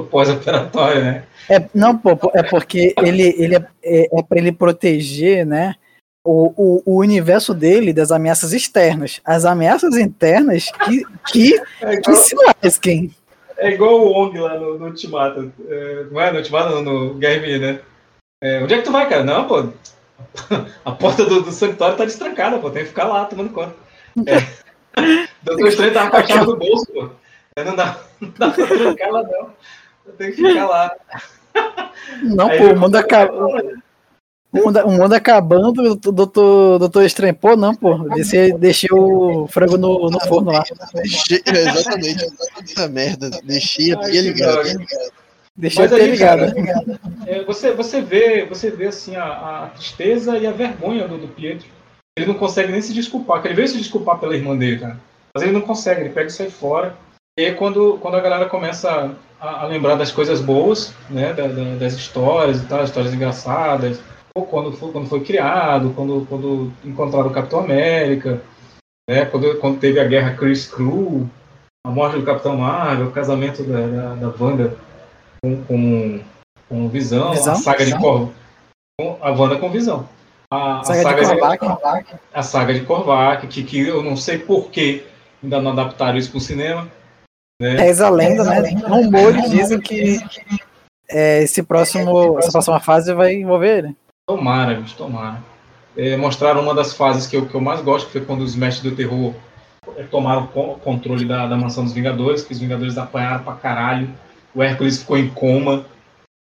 A: pós-operatório, né?
B: É, não, é porque ele, ele é, é, é para ele proteger, né? O, o, o universo dele das ameaças externas. As ameaças internas que, que,
A: É
B: que
A: igual,
B: se lasquem.
A: é igual o Wong lá no, no Ultimato. É, não é no Ultimato, no Guerra Infinita, né? É, onde é que tu vai, cara? Não, pô. [LAUGHS] A porta do, do santuário tá destrancada, pô. Tem que ficar lá tomando conta. É. [LAUGHS] Doutor Estranho tava com a chave no bolso, pô. Não dá, [LAUGHS] não dá pra trancar ela, não. Tem que ficar lá.
B: Não,
A: Aí
B: pô, o mundo acaba. O mundo, o mundo acabando, o doutor, doutor Estranho, pô, não, pô. Deixei, deixei o frango no, no forno lá.
C: Deixei- exatamente. Puta merda. Deixei a pia ligada.
B: Deixei
A: aí,
B: ligado.
A: cara, é, você, você vê, você vê assim a, a tristeza e a vergonha do, do Pietro. Ele não consegue nem se desculpar. porque Ele veio se desculpar pela irmã dele, cara. Mas ele não consegue. Ele pega e sai fora. E aí quando, quando a galera começa a, a lembrar das coisas boas, né, da- da- das histórias e tal, histórias engraçadas, ou quando foi, quando foi criado, quando, quando encontraram o Capitão América, né, quando, quando teve a guerra Chris Crew, a morte do Capitão Marvel, o casamento da, da, da Wanda com, com, com Visão,
B: Visão?
A: a saga de
B: Visão?
A: Com a Wanda com Visão. A, a
B: Saga de
A: saga
B: Korvac.
A: a saga de Korvac, que, que eu não sei por que ainda não adaptaram isso para o cinema. Né?
B: Reza a lenda, né? Rumores dizem que é, esse próximo, essa próxima fase vai envolver ele.
A: Tomara, bicho, tomara. É, mostraram uma das fases que eu, que eu mais gosto, que foi quando os mestres do terror é, tomaram o controle da, da mansão dos Vingadores, que os Vingadores apanharam pra caralho. O Hércules ficou em coma,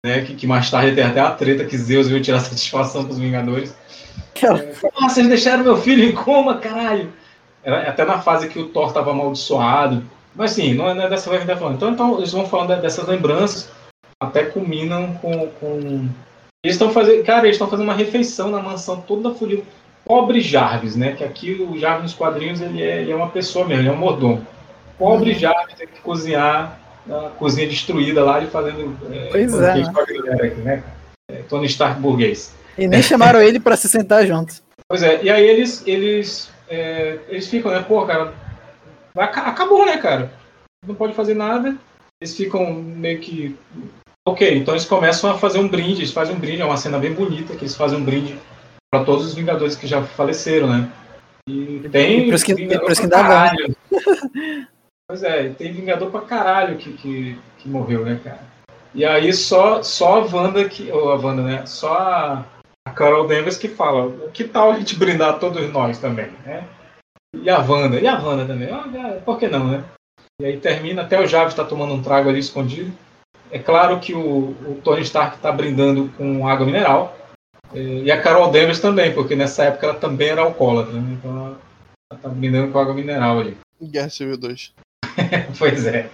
A: né? Que, que mais tarde tem até a treta que Zeus veio tirar [LAUGHS] satisfação pros Vingadores. Ah, vocês deixaram meu filho em coma, caralho! Era até na fase que o Thor tava amaldiçoado. Mas sim, não é, não é dessa vez que a gente tá falando. Então, então eles vão falando dessas lembranças, até culminam com. com... Eles estão fazendo. Cara, eles estão fazendo uma refeição na mansão toda fodida. Pobre Jarvis, né? Que aqui o Jarvis nos quadrinhos ele é, ele é uma pessoa mesmo, ele é um mordomo. Pobre Jarvis tem que cozinhar na cozinha destruída lá e fazendo. É,
B: Pois é, né?
A: galera aqui, né? É, Tony Stark burguês.
B: E nem chamaram ele pra se sentar junto.
A: Pois é, e aí eles, eles, é, eles ficam, né, pô, cara, acabou, né, cara? Não pode fazer nada. Eles ficam meio que. Ok, então eles começam a fazer um brinde, eles fazem um brinde, é uma cena bem bonita, que eles fazem um brinde para todos os Vingadores que já faleceram, né? E tem
B: E por isso que-
A: Vingador
B: que
A: pra
B: dá
A: caralho. [LAUGHS] Pois é, tem Vingador pra caralho que, que, que morreu, né, cara? E aí só, só a Wanda que. Ou a Wanda, né? Só a, a Carol Danvers que fala, que tal a gente brindar todos nós também, né? E a Wanda, e a Wanda também, ah, por que não, né? E aí termina, até o Jarvis está tomando um trago ali escondido. É claro que o, o Tony Stark está brindando com água mineral. eh, E a Carol Danvers também, porque nessa época ela também era alcoólatra, né? Então ela, ela tá brindando com água mineral ali.
C: Guerra Civil 2. [LAUGHS]
A: pois é.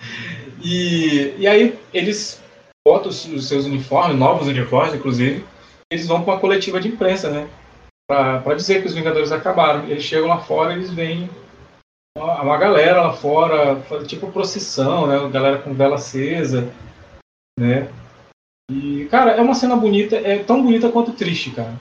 A: E, e aí eles botam os, os seus uniformes, novos uniformes, inclusive, eles vão para uma coletiva de imprensa, né? Para dizer que os Vingadores acabaram. Eles chegam lá fora eles veem uma, uma galera lá fora, tipo procissão, né? Galera com vela acesa, né? E, cara, é uma cena bonita, é tão bonita quanto triste, cara.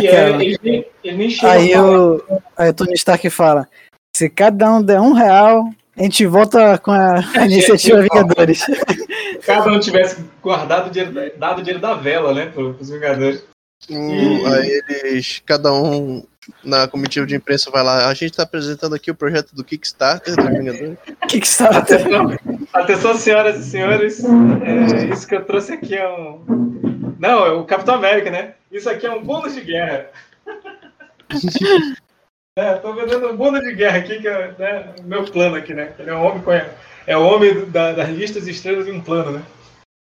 A: E é, nem, nem
B: Aí o, aí o Tony Stark fala: se cada um der um real, A gente volta com a, a [LAUGHS] iniciativa Vingadores. [LAUGHS]
A: Cada um tivesse guardado dinheiro, dado o dinheiro da vela, né, para os Vingadores.
C: Hum, aí eles, cada um na comitiva de imprensa vai lá. A gente está apresentando aqui o projeto do Kickstarter do Vingadores.
B: Kickstarter.
A: Atenção, atenção, senhoras e senhores. É, isso que eu trouxe aqui é um. Não, é o Capitão América, né? Isso aqui é um bônus de guerra. [LAUGHS] É, tô vendendo um bônus de guerra aqui, que é né, o meu plano aqui, né? Ele é o homem, é o homem da, das listas estrelas de um plano, né?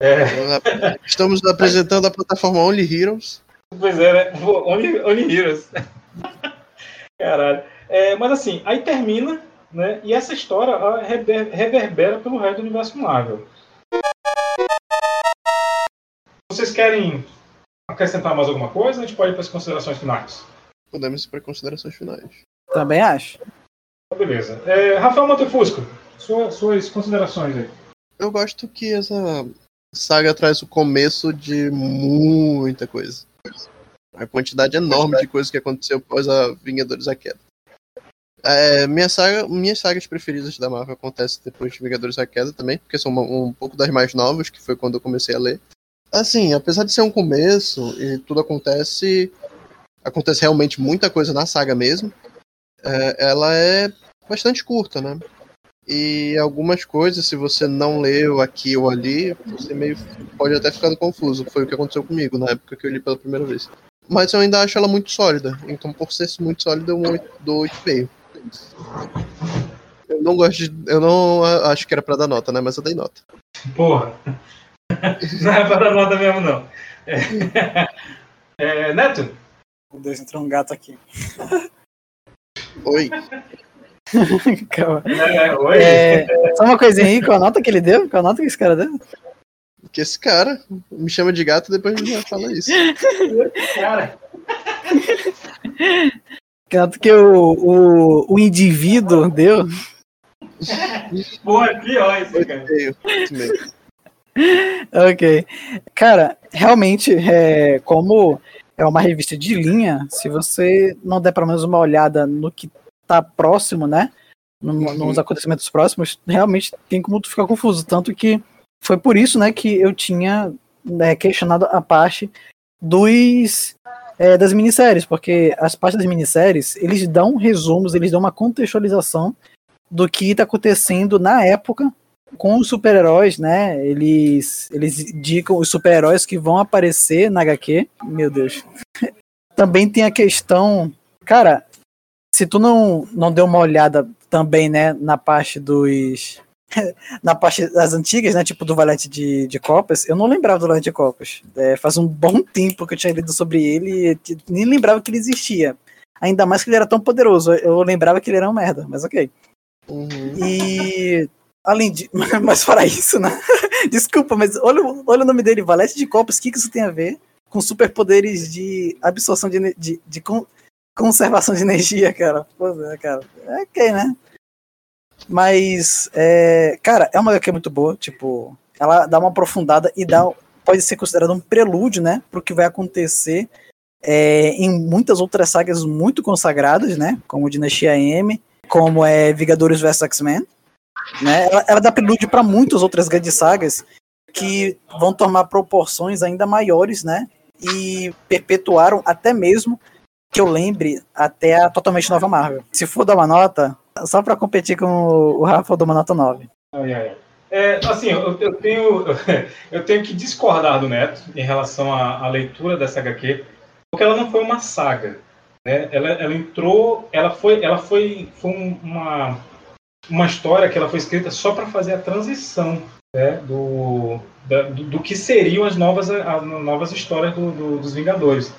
C: É. Estamos apresentando a plataforma Only Heroes.
A: Pois é, né? Only, Only Heroes. [LAUGHS] Caralho. É, mas assim, aí termina, né? E essa história reverbera pelo resto do universo Marvel. Vocês querem acrescentar mais alguma coisa? A gente pode ir para as considerações finais.
C: Podemos ir para considerações finais.
B: Também acho.
A: Então, beleza. É, Rafael Montefusco, sua, suas considerações aí.
C: Eu gosto que essa saga traz o começo de muita coisa. A quantidade enorme de coisas que aconteceu após a Vingadores a Queda. É, minha saga, minhas sagas preferidas da Marvel acontecem depois de Vingadores a Queda também, porque são um, um pouco das mais novas, que foi quando eu comecei a ler. Assim, apesar de ser um começo e tudo acontece acontece realmente muita coisa na saga mesmo. É, ela é bastante curta, né? E algumas coisas, se você não leu aqui ou ali, você meio pode até ficar confuso. Foi o que aconteceu comigo na época que eu li pela primeira vez. Mas eu ainda acho ela muito sólida. Então, por ser muito sólida, eu dou 8,5. Eu não gosto de. Eu não acho que era pra dar nota, né? Mas eu dei nota.
A: Porra. [LAUGHS] Não é pra dar nota mesmo, não. É... É, Neto?
B: Meu Deus, entrou um gato aqui.
C: Oi. [LAUGHS] [LAUGHS]
B: Calma. É, oi. É, só uma coisinha aí, qual a nota que ele deu? Qual a nota que esse cara deu?
C: Que esse cara me chama de gato e depois me fala isso.
A: cara.
B: Que nota que o, o, o indivíduo deu?
A: Pô, é pior isso, cara.
B: ok. Cara, realmente, é, como é uma revista de linha, se você não der pelo menos uma olhada no que tá próximo, né? No, uhum. Nos acontecimentos próximos, realmente tem como tu ficar confuso. Tanto que foi por isso, né, que eu tinha né, questionado a parte dos é, das minisséries, porque as partes das minisséries, eles dão resumos, eles dão uma contextualização do que está acontecendo na época com os super-heróis, né? Eles, eles indicam os super-heróis que vão aparecer na HQ. Meu Deus. [LAUGHS] também tem a questão. Cara, se tu não, não deu uma olhada também, né, na parte dos. [LAUGHS] na parte das antigas, né? Tipo do Valete de, de Copas, eu não lembrava do Valete de Copas. É, faz um bom [LAUGHS] tempo que eu tinha lido sobre ele e nem lembrava que ele existia. Ainda mais que ele era tão poderoso. Eu lembrava que ele era um merda, mas ok. Uhum. E Além de. [LAUGHS] Mas fora isso, né? Desculpa, mas olha, olha o nome dele, Valete de Copas, o que, que isso tem a ver com superpoderes de absorção de, de, de con, conservação de energia, cara? Pô, é, cara. É ok, né? Mas, é, cara, é uma HQ muito boa, tipo, ela dá uma aprofundada e dá, pode ser considerada um prelúdio, né, pro que vai acontecer é, em muitas outras sagas muito consagradas, né, como Dinastia M, como é Vingadores vs X-Men, né? Ela, ela dá prelúdio para muitas outras grandes sagas que vão tomar proporções ainda maiores, né? E perpetuaram até mesmo que eu lembre até a totalmente nova Marvel. Se for dar uma nota, só para competir com o Rafa, eu dou uma nota 9.
A: Ai, ai. É, assim, eu, eu, tenho, [LAUGHS] eu tenho que discordar do Neto em relação à, à, leitura dessa HQ, porque ela não foi uma saga. Né? Ela, ela entrou, ela foi, ela foi, foi uma, uma história que ela foi escrita só para fazer a transição né, do, da, do, do, que seriam as novas, as novas histórias do, do, dos Vingadores.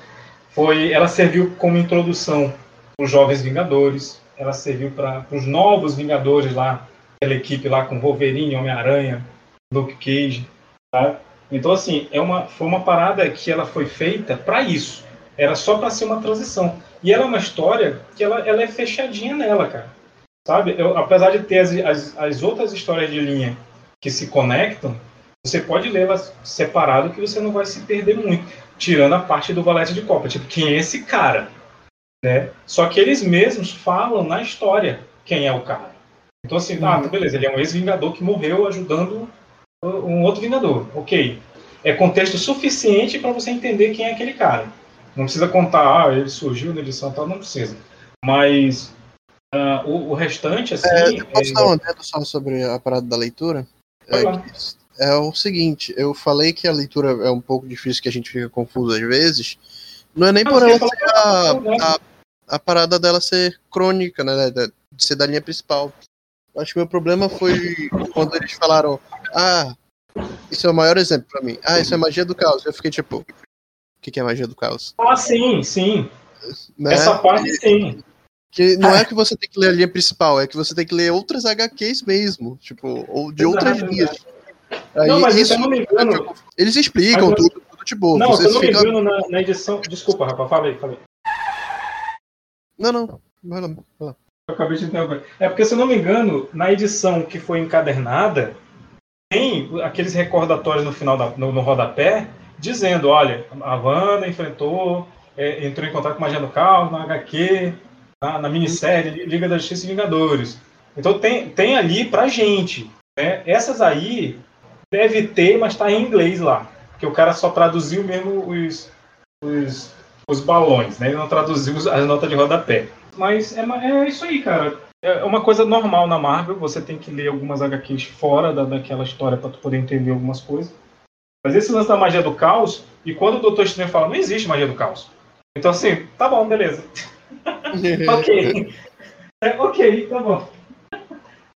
A: Foi, ela serviu como introdução para os jovens Vingadores, ela serviu para os novos Vingadores lá, aquela equipe lá com Wolverine, Homem-Aranha, Luke Cage, tá? Então assim, é uma, foi uma parada que ela foi feita para isso. Era só para ser uma transição. E ela é uma história que ela, ela é fechadinha nela, cara Sabe? Eu, apesar de ter as, as, as, outras histórias de linha que se conectam, você pode lê-las separado que você não vai se perder muito. Tirando a parte do Valete de Copa. Tipo, quem é esse cara? Né? Só que eles mesmos falam na história quem é o cara. Então assim, ah, tá, beleza, ele é um ex-vingador que morreu ajudando um outro vingador. Ok. É contexto suficiente para você entender quem é aquele cara. Não precisa contar, ah, ele surgiu na edição e tal, não precisa. Mas uh, o, o, restante, assim.
C: É, posso é... dar um dedo só sobre a parada da leitura? É, é, o seguinte, eu falei que a leitura é um pouco difícil, que a gente fica confuso às vezes. Não é nem não, por ela a, a, a, parada dela ser crônica, né? De ser da linha principal. Acho que meu problema foi quando eles falaram, ah, isso é o maior exemplo para mim. Ah, isso é magia do caos. Eu fiquei tipo, o que, que é magia do caos?
A: Ah, sim, sim. Né? Essa parte sim.
C: Que não é que você tem que ler a linha principal, é que você tem que ler outras HQs mesmo, tipo, ou de outras linhas.
A: Aí, não, mas isso, eu não me engano.
C: Eles explicam eu... tudo, tudo de boa.
A: Não, se eu não me engano na, na, edição. Desculpa, Rafa, falei, falei.
C: Não, não. Vai lá, vai lá.
A: Eu acabei de interromper. É porque, se eu não me engano, na edição que foi encadernada, tem aqueles recordatórios no final da, no, no rodapé dizendo, olha, a Wanda enfrentou, é, entrou em contato com Magia do Caos na HQ, na, na minissérie Liga da Justiça e Vingadores. Então tem, tem ali pra gente. Né? Essas aí deve ter, mas tá em inglês lá. Porque o cara só traduziu mesmo os, os, os balões, né? Ele não traduziu as notas de rodapé. Mas é, é isso aí, cara. É uma coisa normal na Marvel, você tem que ler algumas HQs fora da, daquela história para tu poder entender algumas coisas. Mas esse lance da magia do caos, e quando o Doutor Estranho fala, não existe magia do caos. Então assim, tá bom, beleza. [LAUGHS] ok. É, ok, tá bom.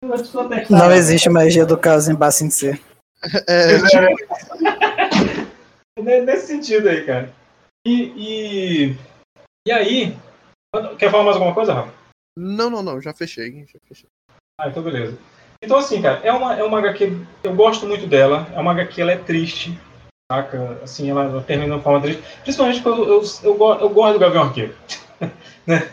A: [LAUGHS]
B: Não existe magia do caos em Bassin C.
A: É, tipo... [LAUGHS] Nesse sentido aí, cara. E, e, e aí, quer falar mais alguma coisa, Rafa?
C: Não, não, não, já fechei, já fechei.
A: Ah, então beleza. Então assim, cara, é uma, é uma HQ, eu gosto muito dela, é uma HQ, ela é triste, saca? Assim, ela, ela termina de forma triste, principalmente quando eu, eu, eu, eu gosto do Gavião Arqueiro, [LAUGHS] né?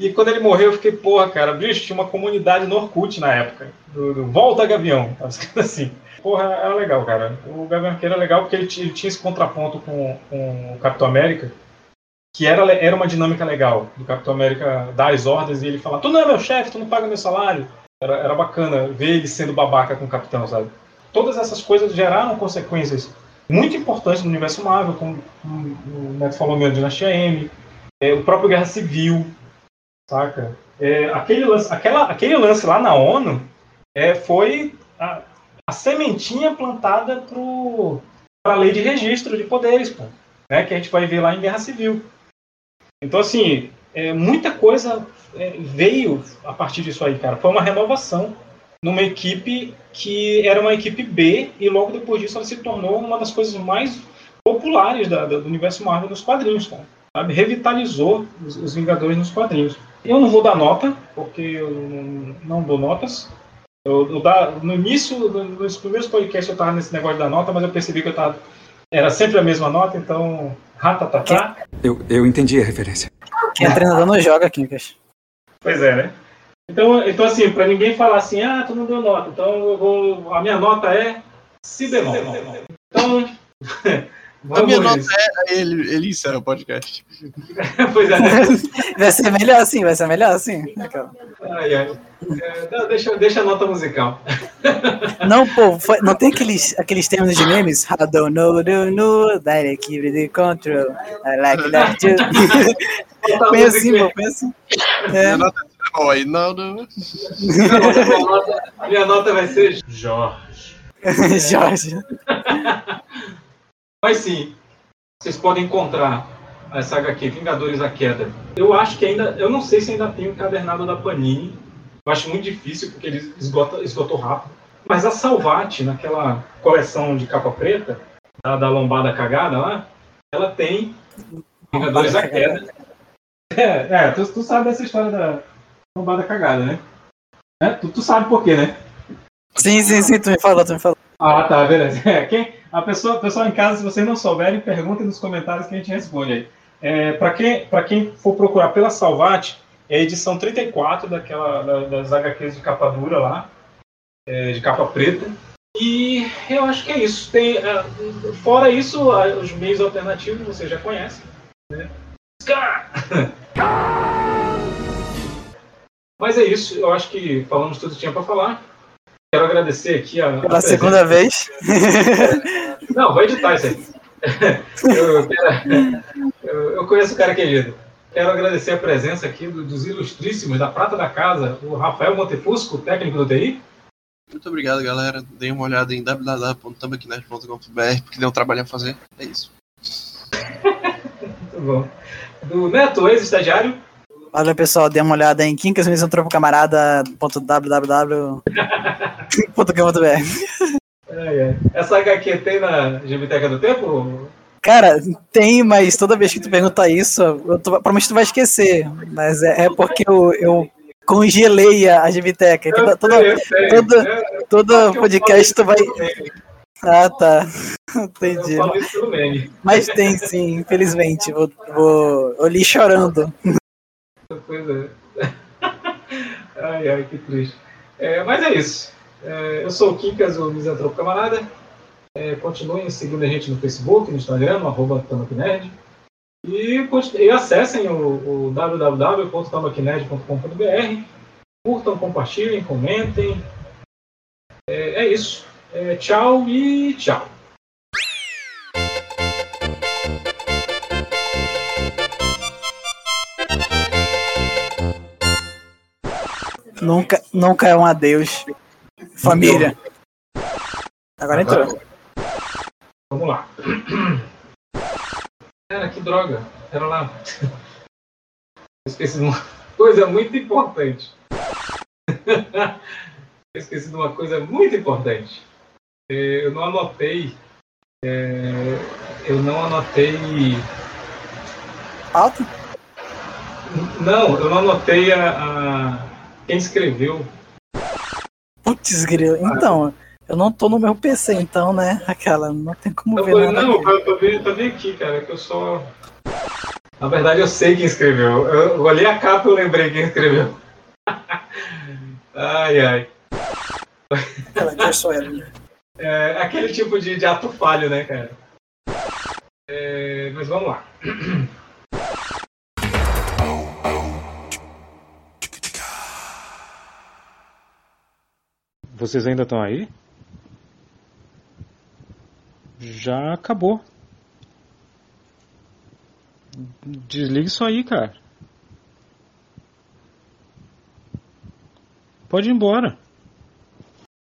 A: E, quando ele morreu, eu fiquei, porra, cara, bicho, tinha uma comunidade no Orkut na época, do, do Volta Gavião, tava escrito assim. Porra, era legal, cara. O Gavião Arqueiro era legal porque ele, ele tinha esse contraponto com, com o Capitão América, que era, era uma dinâmica legal do Capitão América dar as ordens e ele falar: Tu não é meu chefe, tu não paga meu salário. Era, era bacana ver ele sendo babaca com o Capitão, sabe? Todas essas coisas geraram consequências muito importantes no universo Marvel, como, o Neto falou mesmo, Dinastia M, é, o próprio Guerra Civil, saca? É, aquele, lance, aquela, aquele lance lá na ONU é, foi a, a sementinha plantada para a lei de registro de poderes, pô, né, que a gente vai ver lá em Guerra Civil. Então, assim, é, muita coisa é, veio a partir disso aí, cara. Foi uma renovação numa equipe que era uma equipe B e logo depois disso ela se tornou uma das coisas mais populares da, da, do universo Marvel nos quadrinhos, cara. Sabe? Revitalizou os, os, Vingadores nos quadrinhos. Eu não vou dar nota, porque eu não, não dou notas. Eu, eu dá, no início, nos primeiros podcasts eu estava nesse negócio da nota, mas eu percebi que eu tava, era sempre a mesma nota, então Ratatatá.
Q: Eu, eu entendi a referência.
B: Quem é treinador não joga, Kinkas.
A: Pois é, né? Então, então assim, para ninguém falar assim, ah, tu não deu nota, então vou, a minha nota é si bemol. Então, [LAUGHS]
C: a minha nota é. Ele, ele encerra o podcast. [LAUGHS]
A: pois é. [LAUGHS]
B: vai ser melhor assim, vai ser melhor assim.
A: Ai, ai. É, deixa, deixa a nota musical. [LAUGHS]
B: Não, pô, foi, não tem aqueles, aqueles termos de memes? I don't know, don't know, that I keep the control. I like that too. Põe assim, pô, põe assim. É.
C: Oi, não, não.
A: A minha nota vai ser Jorge.
B: Jorge.
A: Mas sim, vocês podem encontrar essa HQ, Vingadores a Queda. Eu acho que ainda, eu não sei se ainda tem o encadernado da Panini. Eu acho muito difícil porque ele esgota, esgotou rápido. Mas a Salvati, naquela coleção de capa preta, da, da lombada cagada lá, ela tem Vingadores a Queda. É, é tu, tu, sabe dessa história da lombada cagada, né? É, tu, tu sabe por quê, né?
B: Sim, sim, sim, tu me falou, tu me falou.
A: Ah, tá, beleza. [LAUGHS] É, quem, a pessoa, pessoal em casa, se vocês não souberem, perguntem nos comentários que a gente responde aí. É, para quem, quem for procurar pela Salvat, é a edição 34 daquela, da, das HQs de capa dura lá, é, de capa preta. E eu acho que é isso. Tem, é, fora isso, os meios alternativos você já conhece. Né? [LAUGHS] Mas é isso, eu acho que falamos tudo que tinha para falar. Quero agradecer aqui a.
B: Pela a segunda vez. [LAUGHS]
A: Não, vou editar isso aí. [LAUGHS] Eu, eu, eu, conheço o cara querido. Quero agradecer a presença aqui dos ilustríssimos da Prata da Casa, o Rafael Montefusco, técnico do TI.
C: Muito obrigado, galera. Deem uma olhada em www.tambaquinet.com.br, porque deu um trabalho a fazer. É isso.
A: Muito bom. Do Neto, ex-estagiário.
B: Valeu, pessoal. Dê uma olhada em [LAUGHS]
A: Essa HQ tem na Biblioteca do Tempo?
B: Cara, tem, mas toda vez que tu pergunta isso, eu tô, provavelmente tu vai esquecer. Mas é, é porque eu, eu congelei a Gibiteca. Toda, toda, toda, toda podcast tu vai. Ah, tá. [LAUGHS] Entendi. Mas tem sim, infelizmente. Vou, vou, eu li chorando.
A: Pois é. [LAUGHS] Ai, ai, que triste. É, mas é isso. É, eu sou o Quincas, o Misantropo Camarada. É, continuem seguindo a gente no Facebook, no Instagram, no arroba. E, e, acessem o, o. Curtam, compartilhem, comentem. É, é isso. É, tchau e tchau.
B: Nunca, nunca é um adeus. Família. Agora entrou.
A: Vamos lá. Cara, que droga. Pera lá. Esqueci de uma coisa muito importante. Esqueci de uma coisa muito importante. Eu não anotei. É, eu não anotei.
B: Alto?
A: Não, eu não anotei a, a quem escreveu.
B: Putz, grilo. Então, eu não tô no meu PC, então, né? Aquela, não tem como
A: eu
B: ver.
A: Nada não, eu tô vendo, tô vendo aqui, cara, que eu só. Na verdade, eu sei quem escreveu. Eu olhei a capa e eu lembrei quem escreveu. [LAUGHS] ai, ai.
B: Aquela que sou ela. Né?
A: É, aquele tipo de, de ato falho, né, cara? É, mas vamos lá. [CLEARS THROAT] Vocês ainda estão aí? Já acabou. Desliga isso aí, cara. Pode ir embora.